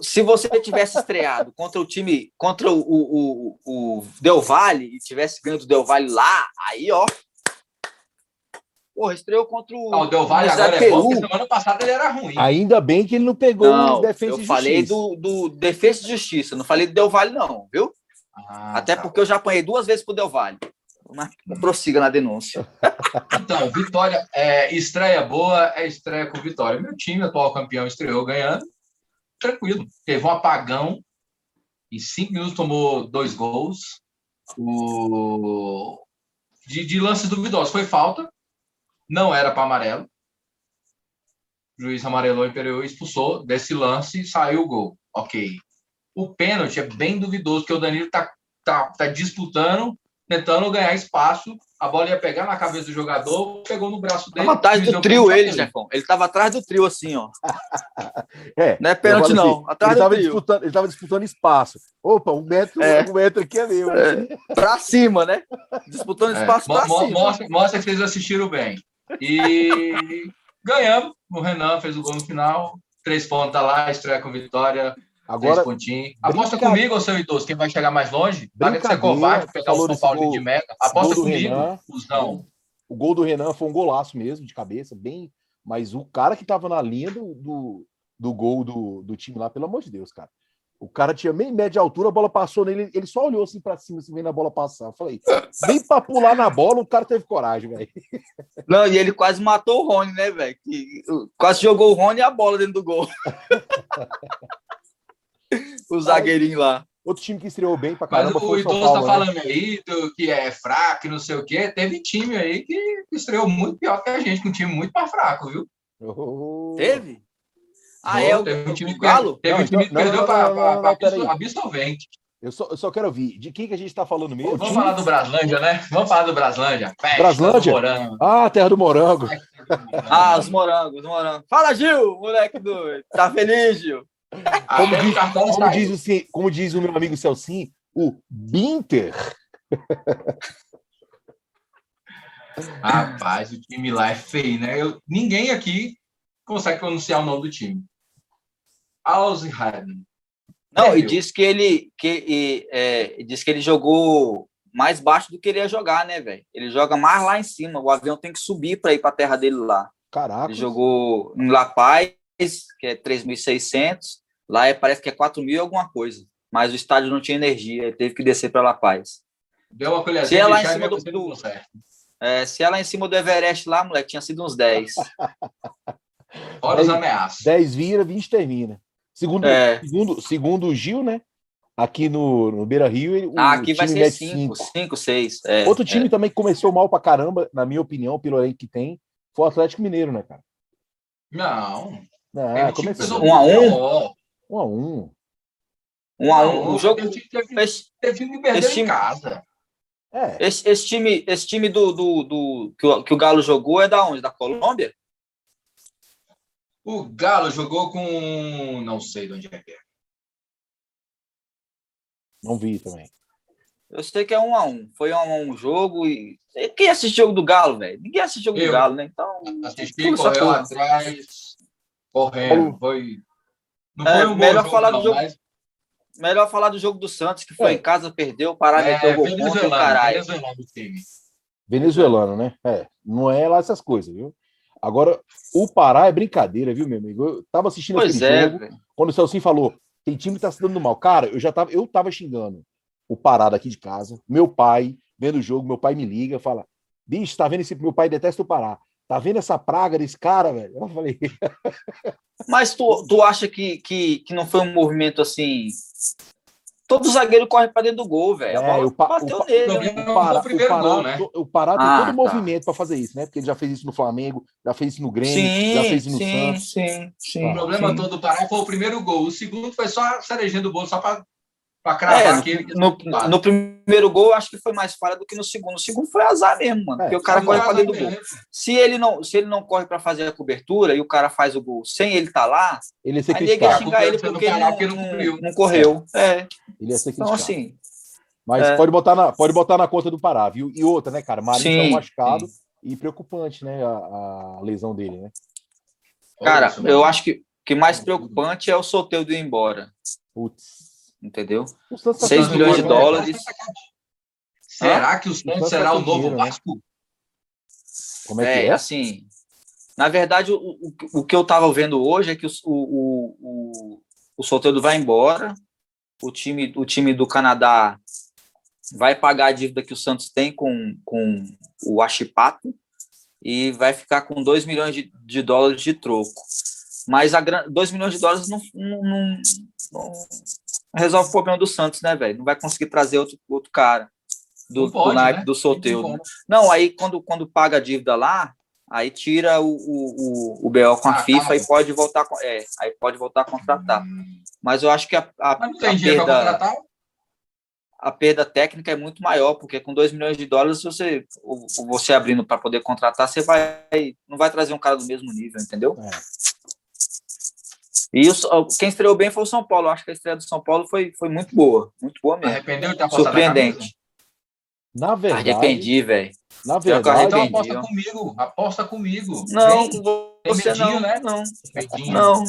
se você tivesse estreado contra o time, contra o, o, o, o Del Valle e tivesse ganho do Del Valle lá, aí, ó. Porra, estreou contra o. Não, o Del Valle agora é bom, porque semana passada ele era ruim. Ainda bem que ele não pegou não, o Defesa Eu falei do, do Defesa de Justiça, não falei do Del Valle, não, viu? Ah, Até tá. porque eu já apanhei duas vezes pro Del Valle. Mas prossiga na denúncia. Então, vitória, é, estreia boa é estreia com vitória. Meu time, atual campeão, estreou ganhando. Tranquilo. Teve um apagão. Em cinco minutos tomou dois gols. O... De, de lances duvidosos. Foi falta. Não era para amarelo. O juiz amarelou, imperiou e expulsou. Desse lance saiu o gol. Ok. O pênalti é bem duvidoso, porque o Danilo tá, tá, tá disputando tentando ganhar espaço. A bola ia pegar na cabeça do jogador, pegou no braço dele. Estava atrás do trio ele, Jefão. Ele estava atrás do trio, assim, ó. é, não é pênalti, não. Assim, atrás ele estava disputando, ele tava disputando espaço. Opa, um metro, é. um metro aqui é meu. É. Para cima, né? Disputando é. espaço é. para cima. Mostra, mostra que vocês assistiram bem. E ganhamos. O Renan fez o gol no final. Três pontos lá, estreia com vitória. Agora, Aposta comigo, seu idoso, quem vai chegar mais longe. Para de ser covarde, pegar o São Paulo de meta. Aposta comigo, Fusão. O gol do Renan foi um golaço mesmo, de cabeça, bem. Mas o cara que estava na linha do, do, do gol do, do time lá, pelo amor de Deus, cara. O cara tinha meio média altura, a bola passou nele, ele só olhou assim para cima, assim, vendo a bola passar. Eu falei, nem para pular na bola, o cara teve coragem, velho. Não, e ele quase matou o Rony, né, velho? Quase jogou o Rony e a bola dentro do gol. o zagueirinho lá. Outro time que estreou bem pra caramba. Mas o Idoso tá né? falando aí do, que é fraco, não sei o quê. Teve time aí que estreou muito pior que a gente, com um time muito mais fraco, viu? Oh. Teve? Ah, é? Teve um time que, Galo? Teve um time que perdeu para Absolvente. Eu só, eu só quero ouvir. De quem que a gente está falando mesmo? Vamos falar do Braslândia, né? Vamos falar do Braslândia. Festa Braslândia? Do ah, terra do morango. ah, os morangos, os morangos. Fala, Gil, moleque doido. Tá feliz, Gil? Como, diz, como, diz, assim, como diz o meu amigo Celcin, o Binter. Rapaz, o time lá é feio, né? Eu, ninguém aqui consegue pronunciar o nome do time. Ausheim. Não, e disse que ele que e, é, disse que ele jogou mais baixo do que ele ia jogar, né, velho? Ele joga mais lá em cima. O avião tem que subir para ir para a terra dele lá. Caraca. Ele jogou em La Paz, que é 3.600, Lá é, parece que é 4 mil e alguma coisa. Mas o estádio não tinha energia, ele teve que descer para La Paz. Deu uma colherzinha se é lá em cima do, do é, se ela é em cima do Everest lá, moleque, tinha sido uns 10. Fora os ameaças. 10 vira, 20 termina. Segundo, é. segundo, segundo o Gil, né? Aqui no, no Beira Rio, ah, aqui vai ser 5, 5, 6. Outro time é. também que começou mal pra caramba, na minha opinião, pelo elenco que tem, foi o Atlético Mineiro, né, cara? Não. Não, começou. 1 um a 1 um? Um a um. Um a um. O jogo. Teve, esse, teve que perdeu time, em casa. É. Esse, esse, time, esse time do, do, do que, o, que o Galo jogou é da onde? Da Colômbia? O Galo jogou com. Não sei de onde é que é. Não vi também. Eu sei que é um a um. Foi um a um jogo e. Quem assiste jogo do Galo, velho? Ninguém assiste jogo Eu do Galo, né? Então. Assisti, correu atrás, correndo. Foi não é, um melhor jogo, falar do jogo. Mas... Melhor falar do jogo do Santos, que foi é. em casa, perdeu, Pará é, meteu gol contra o caralho. Venezuelano, venezuelano, né? É, não é lá essas coisas, viu? Agora, o Pará é brincadeira, viu, meu amigo? Eu tava assistindo pois aquele é, jogo, véio. quando o Celcinho falou, tem time que tá se dando mal. Cara, eu já tava, eu tava xingando o Pará daqui de casa, meu pai, vendo o jogo, meu pai me liga, fala, bicho, tá vendo esse, meu pai detesta o Pará. Tá vendo essa praga desse cara, velho? Eu falei. Mas tu, tu acha que, que, que não foi um movimento assim. Todo zagueiro corre para dentro do gol, velho. É, o, pa, bateu o, nele. Né? O, Pará, o, Pará, gol, né? o Pará tem ah, todo o tá. movimento para fazer isso, né? Porque ele já fez isso no Flamengo, já fez isso no Grêmio, sim, já fez isso no sim, Santos. Sim, sim, o problema sim. todo do Pará foi o primeiro gol. O segundo foi só cerejando do bolo, só para Pra cravar é, aquele no, no, no, primeiro gol, acho que foi mais falha do que no segundo. No segundo foi azar mesmo, mano. É, porque o cara corre pra dentro do gol. Se ele não, se ele não corre para fazer a cobertura e o cara faz o gol sem ele estar tá lá, ele ia ser criticado. xingar ele porque ele não, não, não, correu. É. Ele ia ser criticado. Então, assim. Mas é. pode, botar na, pode botar na conta do Pará, viu? E outra, né, cara? Marinho tá machucado sim. e preocupante, né? A, a lesão dele, né? Cara, eu acho que que mais preocupante é o sorteio do ir embora. Putz. Entendeu? O Santos tá 6 fazendo milhões de né? dólares. Será que o Santos será tá o com novo né? Vasco? Como é que é? assim. Na verdade, o, o, o que eu estava vendo hoje é que o, o, o, o Soteldo vai embora, o time, o time do Canadá vai pagar a dívida que o Santos tem com, com o Achipato e vai ficar com 2 milhões de, de dólares de troco. Mas a 2 milhões de dólares não, não- não resolve o problema do Santos, né, velho? Não vai conseguir trazer outro, outro cara do, pode, do naipe né? do como. Não, aí quando, quando paga a dívida lá, aí tira o, o, o, o BO com a Ah, FIFA e pode voltar é, aí pode voltar a contratar. Mas eu acho que a, a, Mas não tem a dinheiro perda, contratar? a perda técnica é muito maior, porque com 2 milhões de dólares, você, você abrindo para poder contratar, você vai não vai trazer um cara do mesmo nível, entendeu? É. E o- quem estreou bem foi o São Paulo. Eu acho que a estreia do São Paulo foi, foi muito boa, muito boa mesmo. Arrependeu de ter apostado na? Surpreendente. Na verdade, Arrependi, velho. na verdade, Então aposta comigo. Aposta comigo. Não, Vem, você medinho, não, né? não, medinho. não.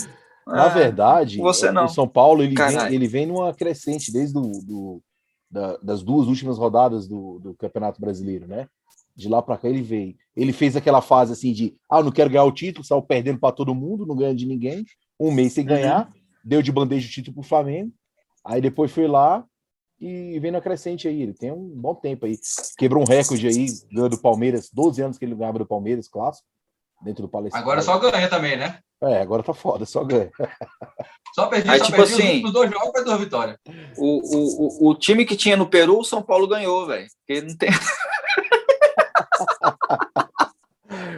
na Ah, verdade, você o- não. o São Paulo ele vem, ele vem numa crescente desde do, do- da- das duas últimas rodadas do, do Campeonato Brasileiro, né? De lá para cá ele veio. Ele fez aquela fase assim de, ah, não quero ganhar o título, saiu perdendo para todo mundo, não ganha de ninguém. Um mês sem ganhar, deu de bandeja o título pro Flamengo. Aí depois foi lá e vem na crescente aí. Ele tem um bom tempo aí. Quebrou um recorde aí, ganhou do Palmeiras, 12 anos que ele ganhava do Palmeiras, clássico, dentro do Palestina. Agora só ganha também, né? É, agora tá foda, só ganha. Só perdi, Aí, só tipo perdi os assim- últimos dois jogos para duas vitórias. O, o, o, o time que tinha no Peru, o São Paulo ganhou, velho. Porque não tem.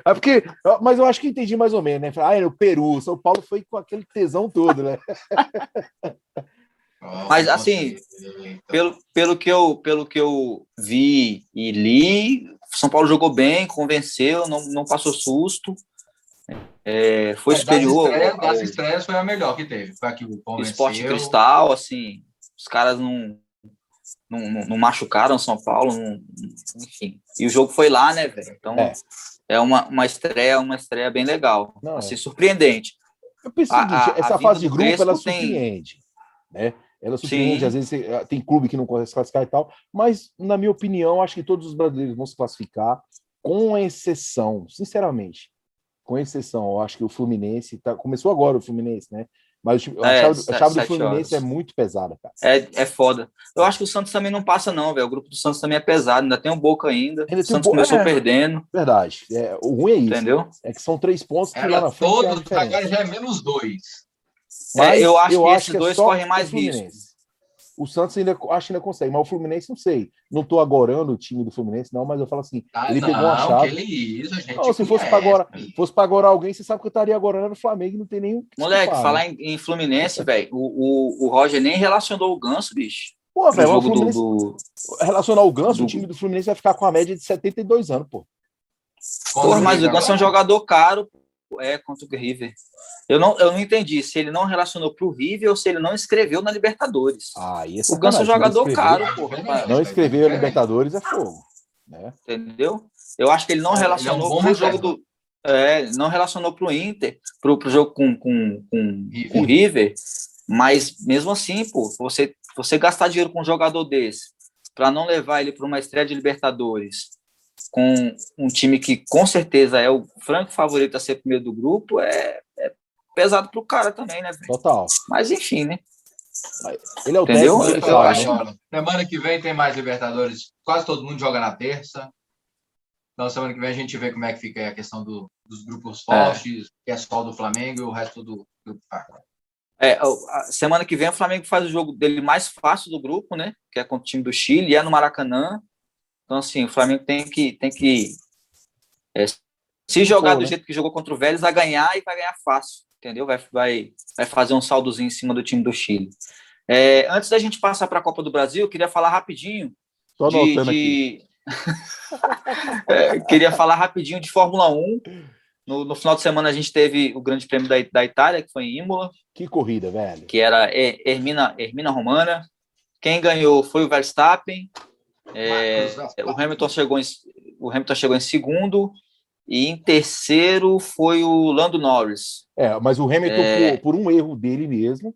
É porque, mas eu acho que entendi mais ou menos, né? Ah, é o Peru, São Paulo foi com aquele tesão todo, né? Mas, assim, Pelo, pelo, que eu, pelo que eu vi e li, o São Paulo jogou bem, convenceu, não, não passou susto. É, foi superior Das estreias, das estreias foi a melhor que teve. Foi a que convenceu. Esporte Cristal, assim, os caras não, não, não, não machucaram São Paulo, não- enfim. E o jogo foi lá, né, velho? Então É. é, uma, uma estreia, uma estreia bem legal, Não, é. assim, surpreendente. Eu penso A- seguinte, a- essa a fase de grupo, ela Crespo tem- surpreende, né? Ela surpreende, Sim. às vezes eh, tem clube que não consegue se classificar e tal, mas, na minha opinião, acho que todos os brasileiros vão se classificar, com exceção, sinceramente, com exceção, eu acho que o Fluminense, tá, começou agora o Fluminense, né? Mas a É, chave, a sete- chave do Fluminense horas. é muito pesada, cara. É, é foda. Eu acho que o Santos também não passa, não, velho. O grupo do Santos também é pesado, ainda tem o Boca ainda. Ainda o Santos começou é. perdendo, Verdade. É, o ruim é isso. entendeu? É que são três pontos que lá na frente é a todo, diferença. agora já é menos dois. É, eu acho que esses é dois correm mais risco. O Santos ainda acho que ainda consegue, mas o Fluminense não sei. Não tô agorando o time do Fluminense, não, mas eu falo assim: Ah, Ele não, pegou uma chave. que isso, Não, se fosse pra conhece. agora- fosse para agora alguém, você sabe que eu estaria agorando o Flamengo e não tem nenhum. que Moleque, culpar, falar né? em, em Fluminense, velho, o, o, o Roger nem relacionou o Ganso, bicho. Pô, No velho, o do, Fluminense, do... relacionar o Ganso, do- o time do Fluminense vai ficar com a média de 72 anos, pô. Porra, mas o Ganso é um agora? jogador caro, é, contra o River. Eu não, eu não entendi se ele não relacionou pro River ou se ele não escreveu na Libertadores. Ah, e o Ganso é um jogador caro, porra. Não escreveu a Diferente. Libertadores é fogo. Né? entendeu? Eu acho que ele não Ele é um relacionou bom pro jogo do. É, ele não relacionou pro Inter, pro, pro jogo com, com, com, River. com o River, mas mesmo assim, pô, você, você gastar dinheiro com um jogador desse para não levar ele para uma estreia de Libertadores com um time que com certeza é o franco favorito a ser primeiro do grupo, é, é pesado pro cara também, né? Total. Mas enfim, né? Ele é o Entendeu? ele Eu acho- né? Semana que vem tem mais Libertadores. Quase todo mundo joga na terça. Então, semana que vem a gente vê como é que fica aí a questão do- dos grupos fortes, que é só do Flamengo e o resto do grupo fraco. É, semana que vem o Flamengo faz o jogo dele mais fácil do grupo, né? Que é contra o time do Chile, e é no Maracanã. Então, assim, o Flamengo tem que, tem que é, se jogar do né? jeito que jogou contra o Vélez, vai ganhar e vai ganhar fácil, entendeu? Vai, vai, vai fazer um saldozinho em cima do time do Chile. É, antes da gente passar para a Copa do Brasil, eu queria falar rapidinho de, de- É, queria falar rapidinho de Fórmula 1. No, no final de semana a gente teve o Grande Prêmio da, da Itália, que foi em Imola Que corrida, velho. que era E- Hermina, Hermina Romana. Quem ganhou foi o Verstappen. É, Verstappen. o Hamilton chegou em, o Hamilton chegou em segundo E em terceiro foi o Lando Norris. É, mas o Hamilton, é... por, por, um erro dele mesmo,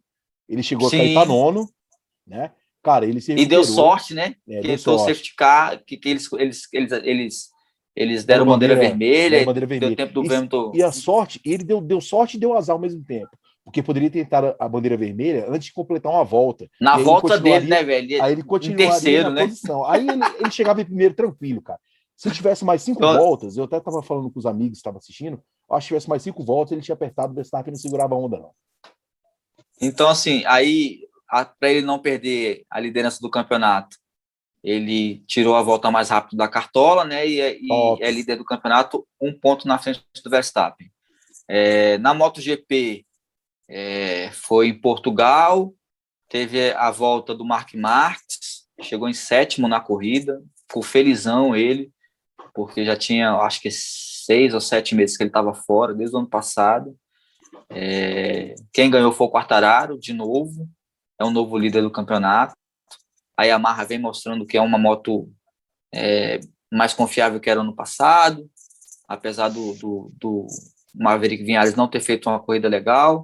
ele chegou Sim. a cair para nono, né? Cara, ele se E deu sorte, né? É, que deu sorte. safety car, que, que eles, eles, eles, eles, eles deram bandeira, bandeira, vermelha, bandeira vermelha. deu tempo do e, Hamilton. E a sorte, ele deu, deu sorte e deu azar ao mesmo tempo. Porque poderia tentar a bandeira vermelha antes de completar uma volta. Na volta dele, né, velho? Aí ele continuaria terceiro, na né? posição. Aí ele, ele chegava em primeiro tranquilo, cara. Se tivesse mais cinco então... voltas, eu até estava falando com os amigos que estavam assistindo, acho que tivesse mais cinco voltas, ele tinha apertado o Verstappen e não segurava a onda, não. Então, assim, aí para ele não perder a liderança do campeonato, ele tirou a volta mais rápido da cartola, né? E, é, e é líder do campeonato, um ponto na frente do Verstappen. É, na MotoGP, é, foi em Portugal, teve a volta do Mark Marques, chegou em sétimo na corrida, ficou felizão ele, porque já tinha, acho que seis ou sete meses que ele estava fora, desde o ano passado. É, quem ganhou foi o Quartararo, de novo, é um novo líder do campeonato. A Yamaha vem mostrando que é uma moto é, mais confiável que era ano passado, apesar do, do, do Maverick Vinhares não ter feito uma corrida legal.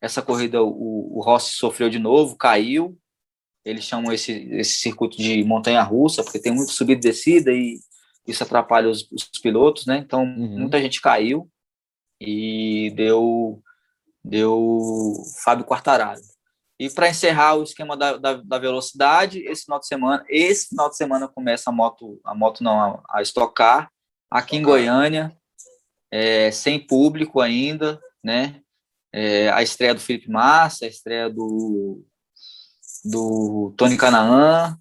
Essa corrida o, o Rossi sofreu de novo, caiu. Eles chamam esse, esse circuito de montanha-russa, porque tem muito subida e descida e isso atrapalha os, os pilotos, né? Então, uhum. muita gente caiu e deu, deu Fábio Quartararo. E para encerrar o esquema da, da, da, velocidade, esse final de semana, esse final de semana começa a moto, a moto não, a, a estocar aqui em Goiânia, é, sem público ainda, né? É, a estreia do Felipe Massa, a estreia do, do Tony Canaan,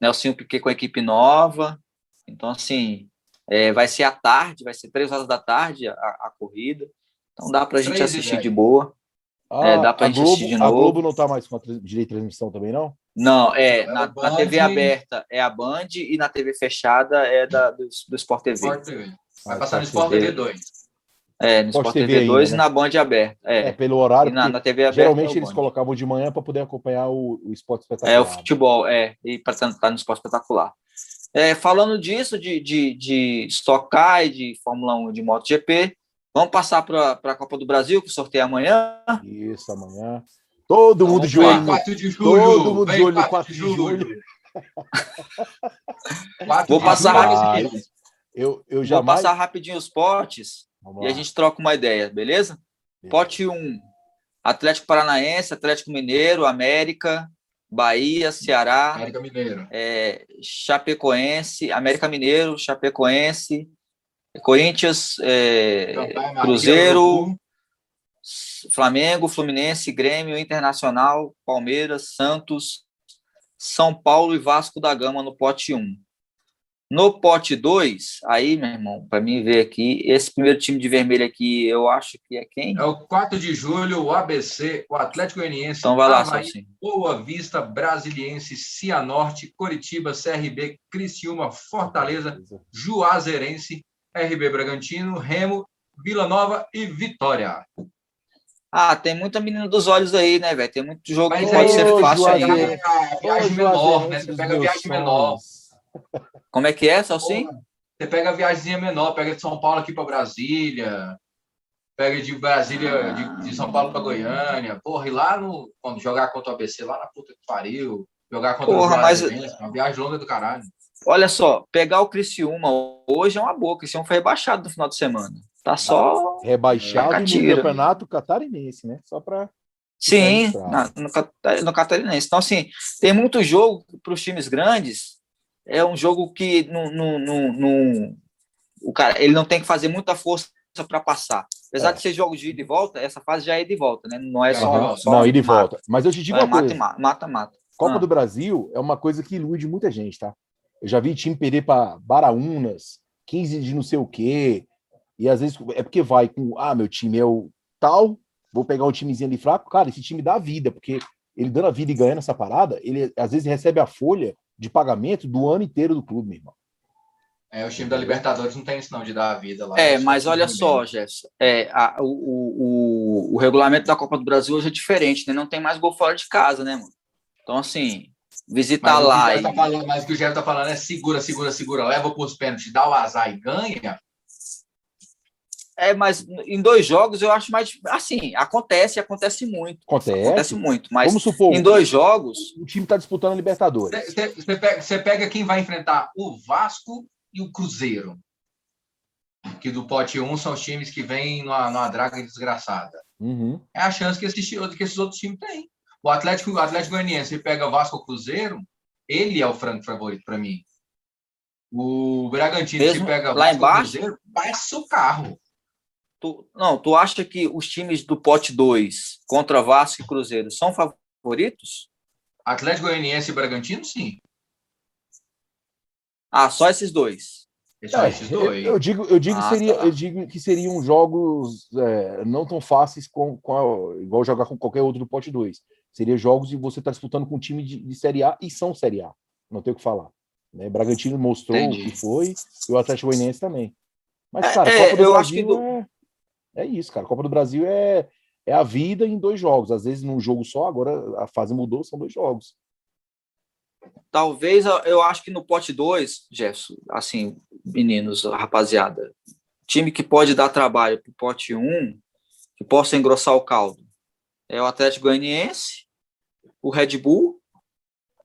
Nelson Piquet com a equipe nova. Então, assim, é, vai ser à tarde, vai ser três horas da tarde a, a corrida. Então dá para a gente assistir de boa. Ah, é, dá pra a gente Globo, de novo. A Globo não tá mais com a direito de transmissão também, não? Não, é, na, na, TV aberta é a Band e na TV fechada é da, do, do Sport TV. Sport TV. Vai ah, passar no Sport TV 2. É, no Sport, Sport TV, 2 e né? na Band aberta. É, é pelo horário. E na, na TV aberta. Geralmente é eles colocavam de manhã para poder acompanhar o, o esporte espetacular. É, o futebol, é, e para estar no esporte espetacular. É, falando disso, de, de, de Stock Car e de Fórmula 1 de MotoGP, Vamos passar para a Copa do Brasil, que sorteia amanhã. Isso, amanhã. Todo mundo de olho. 4 de julho. Todo mundo de olho no 4 de julho. Vou passar rapidinho. Eu, eu jamais... Vou passar rapidinho os potes e a gente troca uma ideia, beleza? beleza. Pote 1, Atlético Paranaense, Atlético Mineiro, América, Bahia, Ceará, América Mineiro. É, Chapecoense, América Mineiro, Chapecoense, Corinthians, é, Cruzeiro, Flamengo, Fluminense, Grêmio, Internacional, Palmeiras, Santos, São Paulo e Vasco da Gama no pote 1. No pote 2, aí, meu irmão, para mim ver aqui, esse primeiro time de vermelho aqui, eu acho que é quem? É o 4 de julho, o ABC, o Atlético Goianiense, então vai lá, Avaí, Boa Vista, Brasiliense, Cianorte, Coritiba, CRB, Criciúma, Fortaleza, Juazeirense, RB Bragantino, Remo, Vila Nova e Vitória. Ah, tem muita menina dos olhos aí, né, velho? Tem muito jogo Mas que pode ser fácil aí. Né? Viagem menor, né? Você pega viagem menor. Como é que é, Salsim? Você pega a viagem menor, pega de São Paulo aqui para Brasília, pega de Brasília, de, de São Paulo para Goiânia, porra, e lá no. Quando jogar contra o ABC, lá na puta que pariu, jogar contra porra, o mas... uma viagem longa do caralho. Olha só, pegar o Criciúma hoje é uma boa. O Criciúma foi rebaixado no final de semana. Tá só. Rebaixado no campeonato catarinense, né? Só para. Sim, na, no, no catarinense. Então, assim, tem muito jogo para os times grandes. É um jogo que no, no, no, o cara ele não tem que fazer muita força para passar. Apesar é. de ser jogos de ida e volta, essa fase já é ida e volta, né? Não é só. Uhum. só não, ida e volta. Mas eu te digo é, uma coisa. Mata, mata, mata. Copa ah. do Brasil é uma coisa que ilude muita gente, tá? Eu já vi time perder para Baraunas, 15 de não sei o quê. E às vezes é porque vai com, ah, meu time é o tal, vou pegar um timezinho ali fraco. Cara, esse time dá vida, porque ele dando a vida e ganhando essa parada, ele às vezes recebe a folha de pagamento do ano inteiro do clube, meu irmão. É, o time da Libertadores não tem isso não, de dar a vida lá. É, mas olha só, Jefferson, é, a, o, o, o, regulamento da Copa do Brasil hoje é diferente, né? Não tem mais gol fora de casa, né, mano? Então, assim, visitar mas lá. E... Tá falando, mas o que o Gerson tá falando é segura, segura, segura, leva para os pênaltis, dá o azar e ganha. É, mas em dois jogos eu acho mais. Assim, acontece, acontece muito. Acontece. Acontece muito. Mas Vamos supor, em dois jogos. o time está disputando a Libertadores. Você pega, pega quem vai enfrentar o Vasco e o Cruzeiro. Que do pote 1 são os times que vêm numa, numa draga desgraçada. Uhum. É a chance que esses, que esses outros times têm. O Atlético, o Atlético Goianiense pega o Vasco ou Cruzeiro, ele é o franco favorito para mim. O Bragantino, Mesmo se pega lá Vasco embaixo? Cruzeiro, passa o carro. Tu, não, tu acha que os times do pote 2 contra Vasco e Cruzeiro são favoritos? Atlético Goianiense e Bragantino, sim. Ah, só esses dois. É só esses eu, dois. eu digo, eu digo, Ah, seria, tá. eu digo que seriam jogos é, não tão fáceis com, com a- igual jogar com qualquer outro do pote 2. Seria jogos e você está disputando com um time de, de Série A e são Série A. Não tem o que falar. Né? Bragantino mostrou Entendi. o que foi e o Atlético Goianiense também. Mas, É, cara, é, Copa do eu acho que Brasil do- é, é isso, cara. Copa do Brasil é, é a vida em dois jogos. Às vezes num jogo só, agora a fase mudou, são dois jogos. Talvez eu- acho que no pote 2, Jefferson, assim, meninos, rapaziada, time que pode dar trabalho pro pote 1, um, que possa engrossar o caldo, é o Atlético Goianiense, o Red Bull,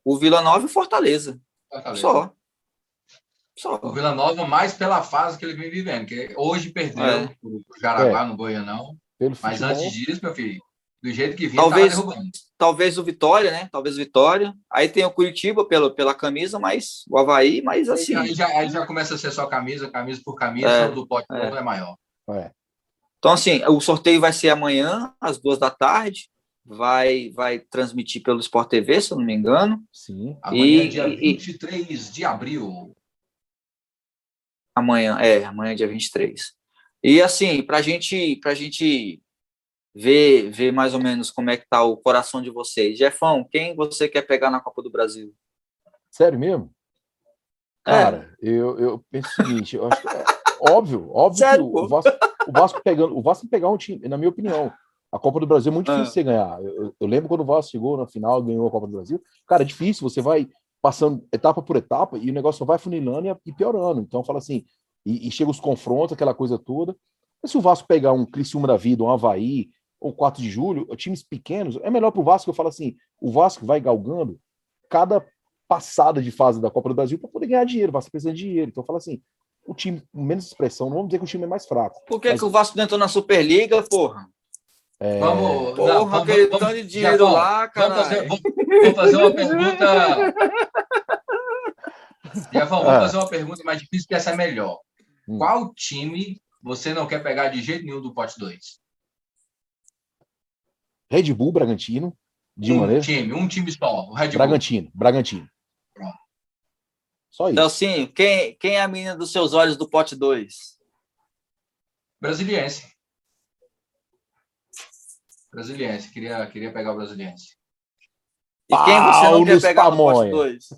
o Vila Nova e o Fortaleza. Fortaleza. Só. Só. O Vila Nova, mais pela fase que ele vem vivendo, que hoje perdeu É. pro Jaraguá no Goianão. Pelo Mas futebol, antes disso, meu filho, do jeito que vinha, Talvez- tava derrubando. Talvez o Vitória, né? Talvez o Vitória. Aí tem o Curitiba pelo, pela camisa, mas o Havaí, mas assim. Aí, já, aí já começa a ser só camisa, camisa por camisa, É, o do pote é. é. é maior. é. Então, assim, o sorteio vai ser amanhã, às duas da tarde. Vai, vai transmitir pelo Sport TV, se eu não me engano. Sim. Amanhã, E- dia e- 23 de abril. Amanhã, é, amanhã é dia 23. E assim, pra gente, pra gente ver, ver mais ou menos como é que tá o coração de vocês. Jefão, quem você quer pegar na Copa do Brasil? Sério mesmo? É. Cara, eu, eu penso o seguinte, eu acho que é óbvio, óbvio Sério, que o Vasco, o Vasco pegando, o Vasco pegar um time, na minha opinião, a Copa do Brasil é muito Ah. difícil você ganhar. Eu, eu- eu lembro quando o Vasco chegou na final, ganhou a Copa do Brasil. Cara, é difícil, você vai passando etapa por etapa e o negócio só vai funilando e, e piorando. Então, fala assim, e, e chega os confrontos, aquela coisa toda. Mas se o Vasco pegar um Criciúma da vida, um Havaí, ou 4 de julho, times pequenos, é melhor para o Vasco. Eu falo assim, o Vasco vai galgando cada passada de fase da Copa do Brasil para poder ganhar dinheiro, o Vasco precisa de dinheiro. Então, fala assim, o time com menos expressão, não vamos dizer que o time é mais fraco. Por que, Mas- que o Vasco não entrou na Superliga, porra? É, Vamos, Porra, não, vamos, aquele vamos- tanto de dinheiro lá, vamos fazer, caralho. vamos, vamos fazer uma pergunta. Vamos Ah. fazer uma pergunta mais difícil, que essa é melhor. Hum. Qual time você não quer pegar de jeito nenhum do pote 2? Red Bull, Bragantino, de um maneira. time, um time só. O Red Bull. Bragantino, Bragantino. Pronto. Só isso. Delcinho, quem, quem é a menina dos seus olhos do pote 2? Brasiliense. Brasiliense. Queria, queria pegar o Brasiliense. E quem você não quer pegar no pote Spamonha. 2?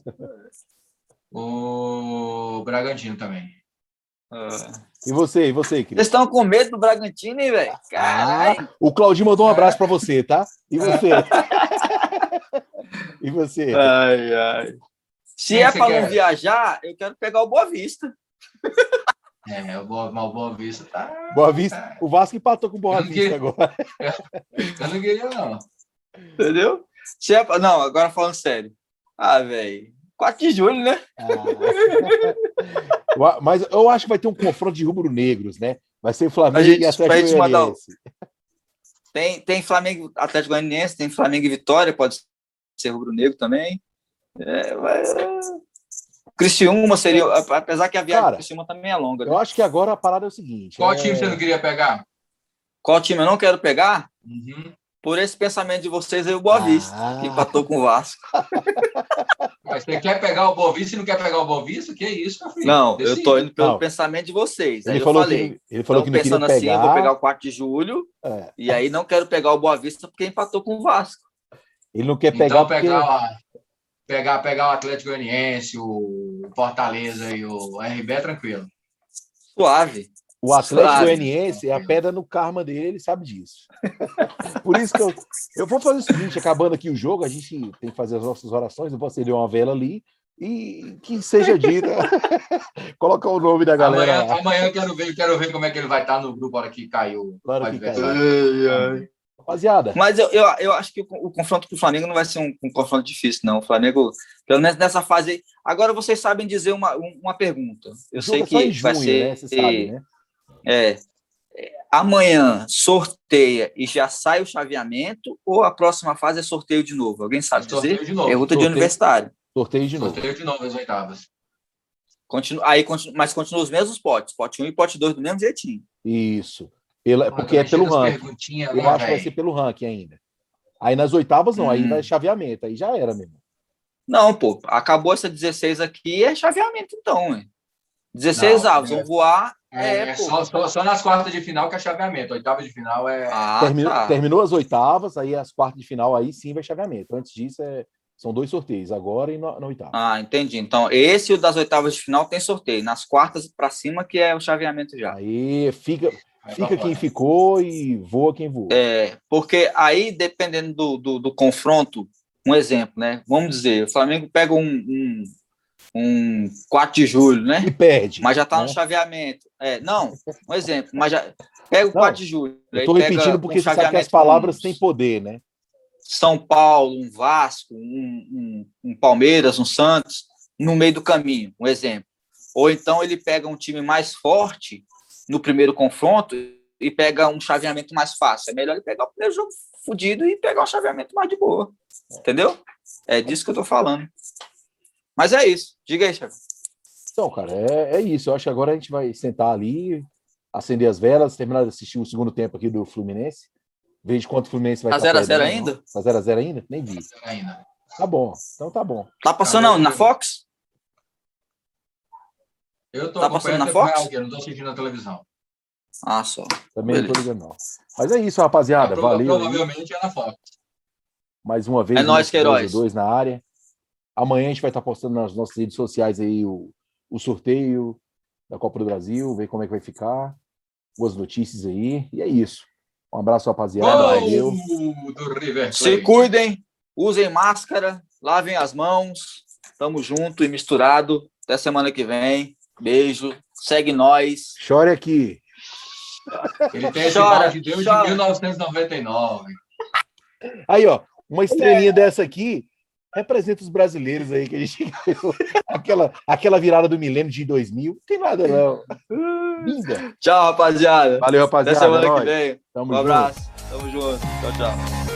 O Bragantino também. E você, e você, Vocês Cris? estão com medo do Bragantino, hein, velho? Caralho. Ah, o Claudinho mandou um abraço para você, tá? E você? e você? Ai, ai. Se Quem é para não viajar, eu quero pegar o Boa Vista. É, o Boa, mas o Boa Vista tá. Boa Vista. O Vasco empatou com o Boa Vista queria- agora. Eu não queria, não. Entendeu? Se é. Não, agora falando sério. Ah, velho. 4 de julho, né? Ah. Mas eu acho que vai ter um confronto de rubro-negros, né? Vai ser Flamengo gente- e Atlético Goianiense. Tem, tem Flamengo, Atlético Goianiense, tem Flamengo e Vitória, pode ser rubro-negro também. É, vai... Criciúma seria, apesar que a viagem Cara, do Criciúma também é longa. né? Eu acho que agora a parada é o seguinte. Qual é... time você não queria pegar? Qual time eu não quero pegar? Uhum. Por esse pensamento de vocês aí, o Boa Vista, Ah. que empatou com o Vasco. Mas você quer pegar o Boa Vista e não quer pegar o Boa Vista? Que isso, meu filho? Não, eu Decide. tô indo pelo Não. pensamento de vocês. Aí Ele eu falou, falei, que, ele falou que Então, não queria pensando assim, eu pegar. vou pegar o 4 de julho, É, e aí não quero pegar o Boa Vista porque empatou com o Vasco. ele não quer pegar Então, porque... pegar, a- pegar, pegar o Atlético Goianiense, o Fortaleza e o RB é tranquilo. Suave. O Atlético Suave. Goianiense é a pedra no karma dele, ele sabe disso. Por isso que eu, eu vou fazer o seguinte: acabando aqui o jogo, a gente tem que fazer as nossas orações, eu vou acender uma vela ali e que seja dita. Coloca o nome da galera. Amanhã, amanhã eu quero ver, quero ver como é que ele vai estar no grupo hora que caiu. Claro que caiu. Rapaziada. Mas eu, eu, eu, acho que o, o, confronto com o Flamengo não vai ser um, um, confronto difícil, não. O Flamengo, pelo menos nessa fase aí. Agora vocês sabem dizer uma, uma pergunta. Eu sei que junho, vai ser. Né? Você sabe, né? É, amanhã sorteia e já sai o chaveamento ou a próxima fase é sorteio de novo? Alguém sabe dizer? De novo. Pergunta sorteio, de universitário. Sorteio de novo. Sorteio de novo as oitavas. Continua, aí, continua, mas continua os mesmos potes, pote 1 e pote 2 do mesmo jeitinho. Isso. Pela, porque é pelo ranking. Eu né, acho que vai ser pelo ranking ainda. Aí nas oitavas não, hum. aí vai chaveamento, aí já era mesmo. Não, pô, acabou essa 16 aqui, é chaveamento então, hein? 16 não, avos, é... vão voar. É, é só, só, só, nas quartas de final que é chaveamento. Oitava de final é. Ah, terminou, tá. terminou as oitavas, aí as quartas de final, aí sim vai chaveamento. Antes disso, é, são dois sorteios, agora e na, na oitava. Ah, entendi. Então, esse e o das oitavas de final tem sorteio. Nas quartas para cima, que é o chaveamento já. Aí fica. Fica quem ficou e voa quem voa. É, porque aí, dependendo do, do, do confronto, um exemplo, né? Vamos dizer, o Flamengo pega um, um um 4 de julho, né? E perde. Mas já está né? no chaveamento. É, não, um exemplo, mas já pega o não, 4 de julho. Estou repetindo porque um você sabe que as palavras têm poder, né? São Paulo, um Vasco, um, um, um, Palmeiras, um Santos, no meio do caminho, um exemplo. Ou então ele pega um time mais forte no primeiro confronto e pega um chaveamento mais fácil. É melhor ele pegar o primeiro jogo fudido e pegar um chaveamento mais de boa. Entendeu? É disso que eu tô falando. Mas é isso. Diga aí, chefe. Então, cara, é, é isso. Eu acho que agora a gente vai sentar ali, acender as velas, terminar de assistir o segundo tempo aqui do Fluminense. Veja quanto o Fluminense vai tá 0x0 ainda? Tá 0x0 ainda? Nem vi. Ainda. Tá bom. Então tá bom. Tá passando tá na Fox? Eu tô tá passando na Fox? Eu não tô assistindo na televisão. Ah, só. Também Beleza. não tô ligando, não. Mas é isso, rapaziada. É, Valeu. Provavelmente aí. é na Fox. Mais uma vez. É nós, Queiroz. Dois na área. Amanhã a gente vai estar postando nas nossas redes sociais aí o, o sorteio da Copa do Brasil, ver como é que vai ficar, boas notícias aí, e é isso. Um abraço, rapaziada. Valeu. Se cuidem, usem máscara, lavem as mãos, tamo junto e misturado. Até semana que vem. Beijo, segue nós. Chore aqui. Ele tem esse chora, de Deus chora. de 1999. Aí, ó, uma estrelinha é. dessa aqui representa os brasileiros aí que a gente ganhou. aquela, aquela virada do milênio de 2000. Não tem nada, não. Linda. Tchau, rapaziada. Valeu, rapaziada. Até semana é que vem. Tamo um junto. abraço. Tamo junto. Tchau, tchau.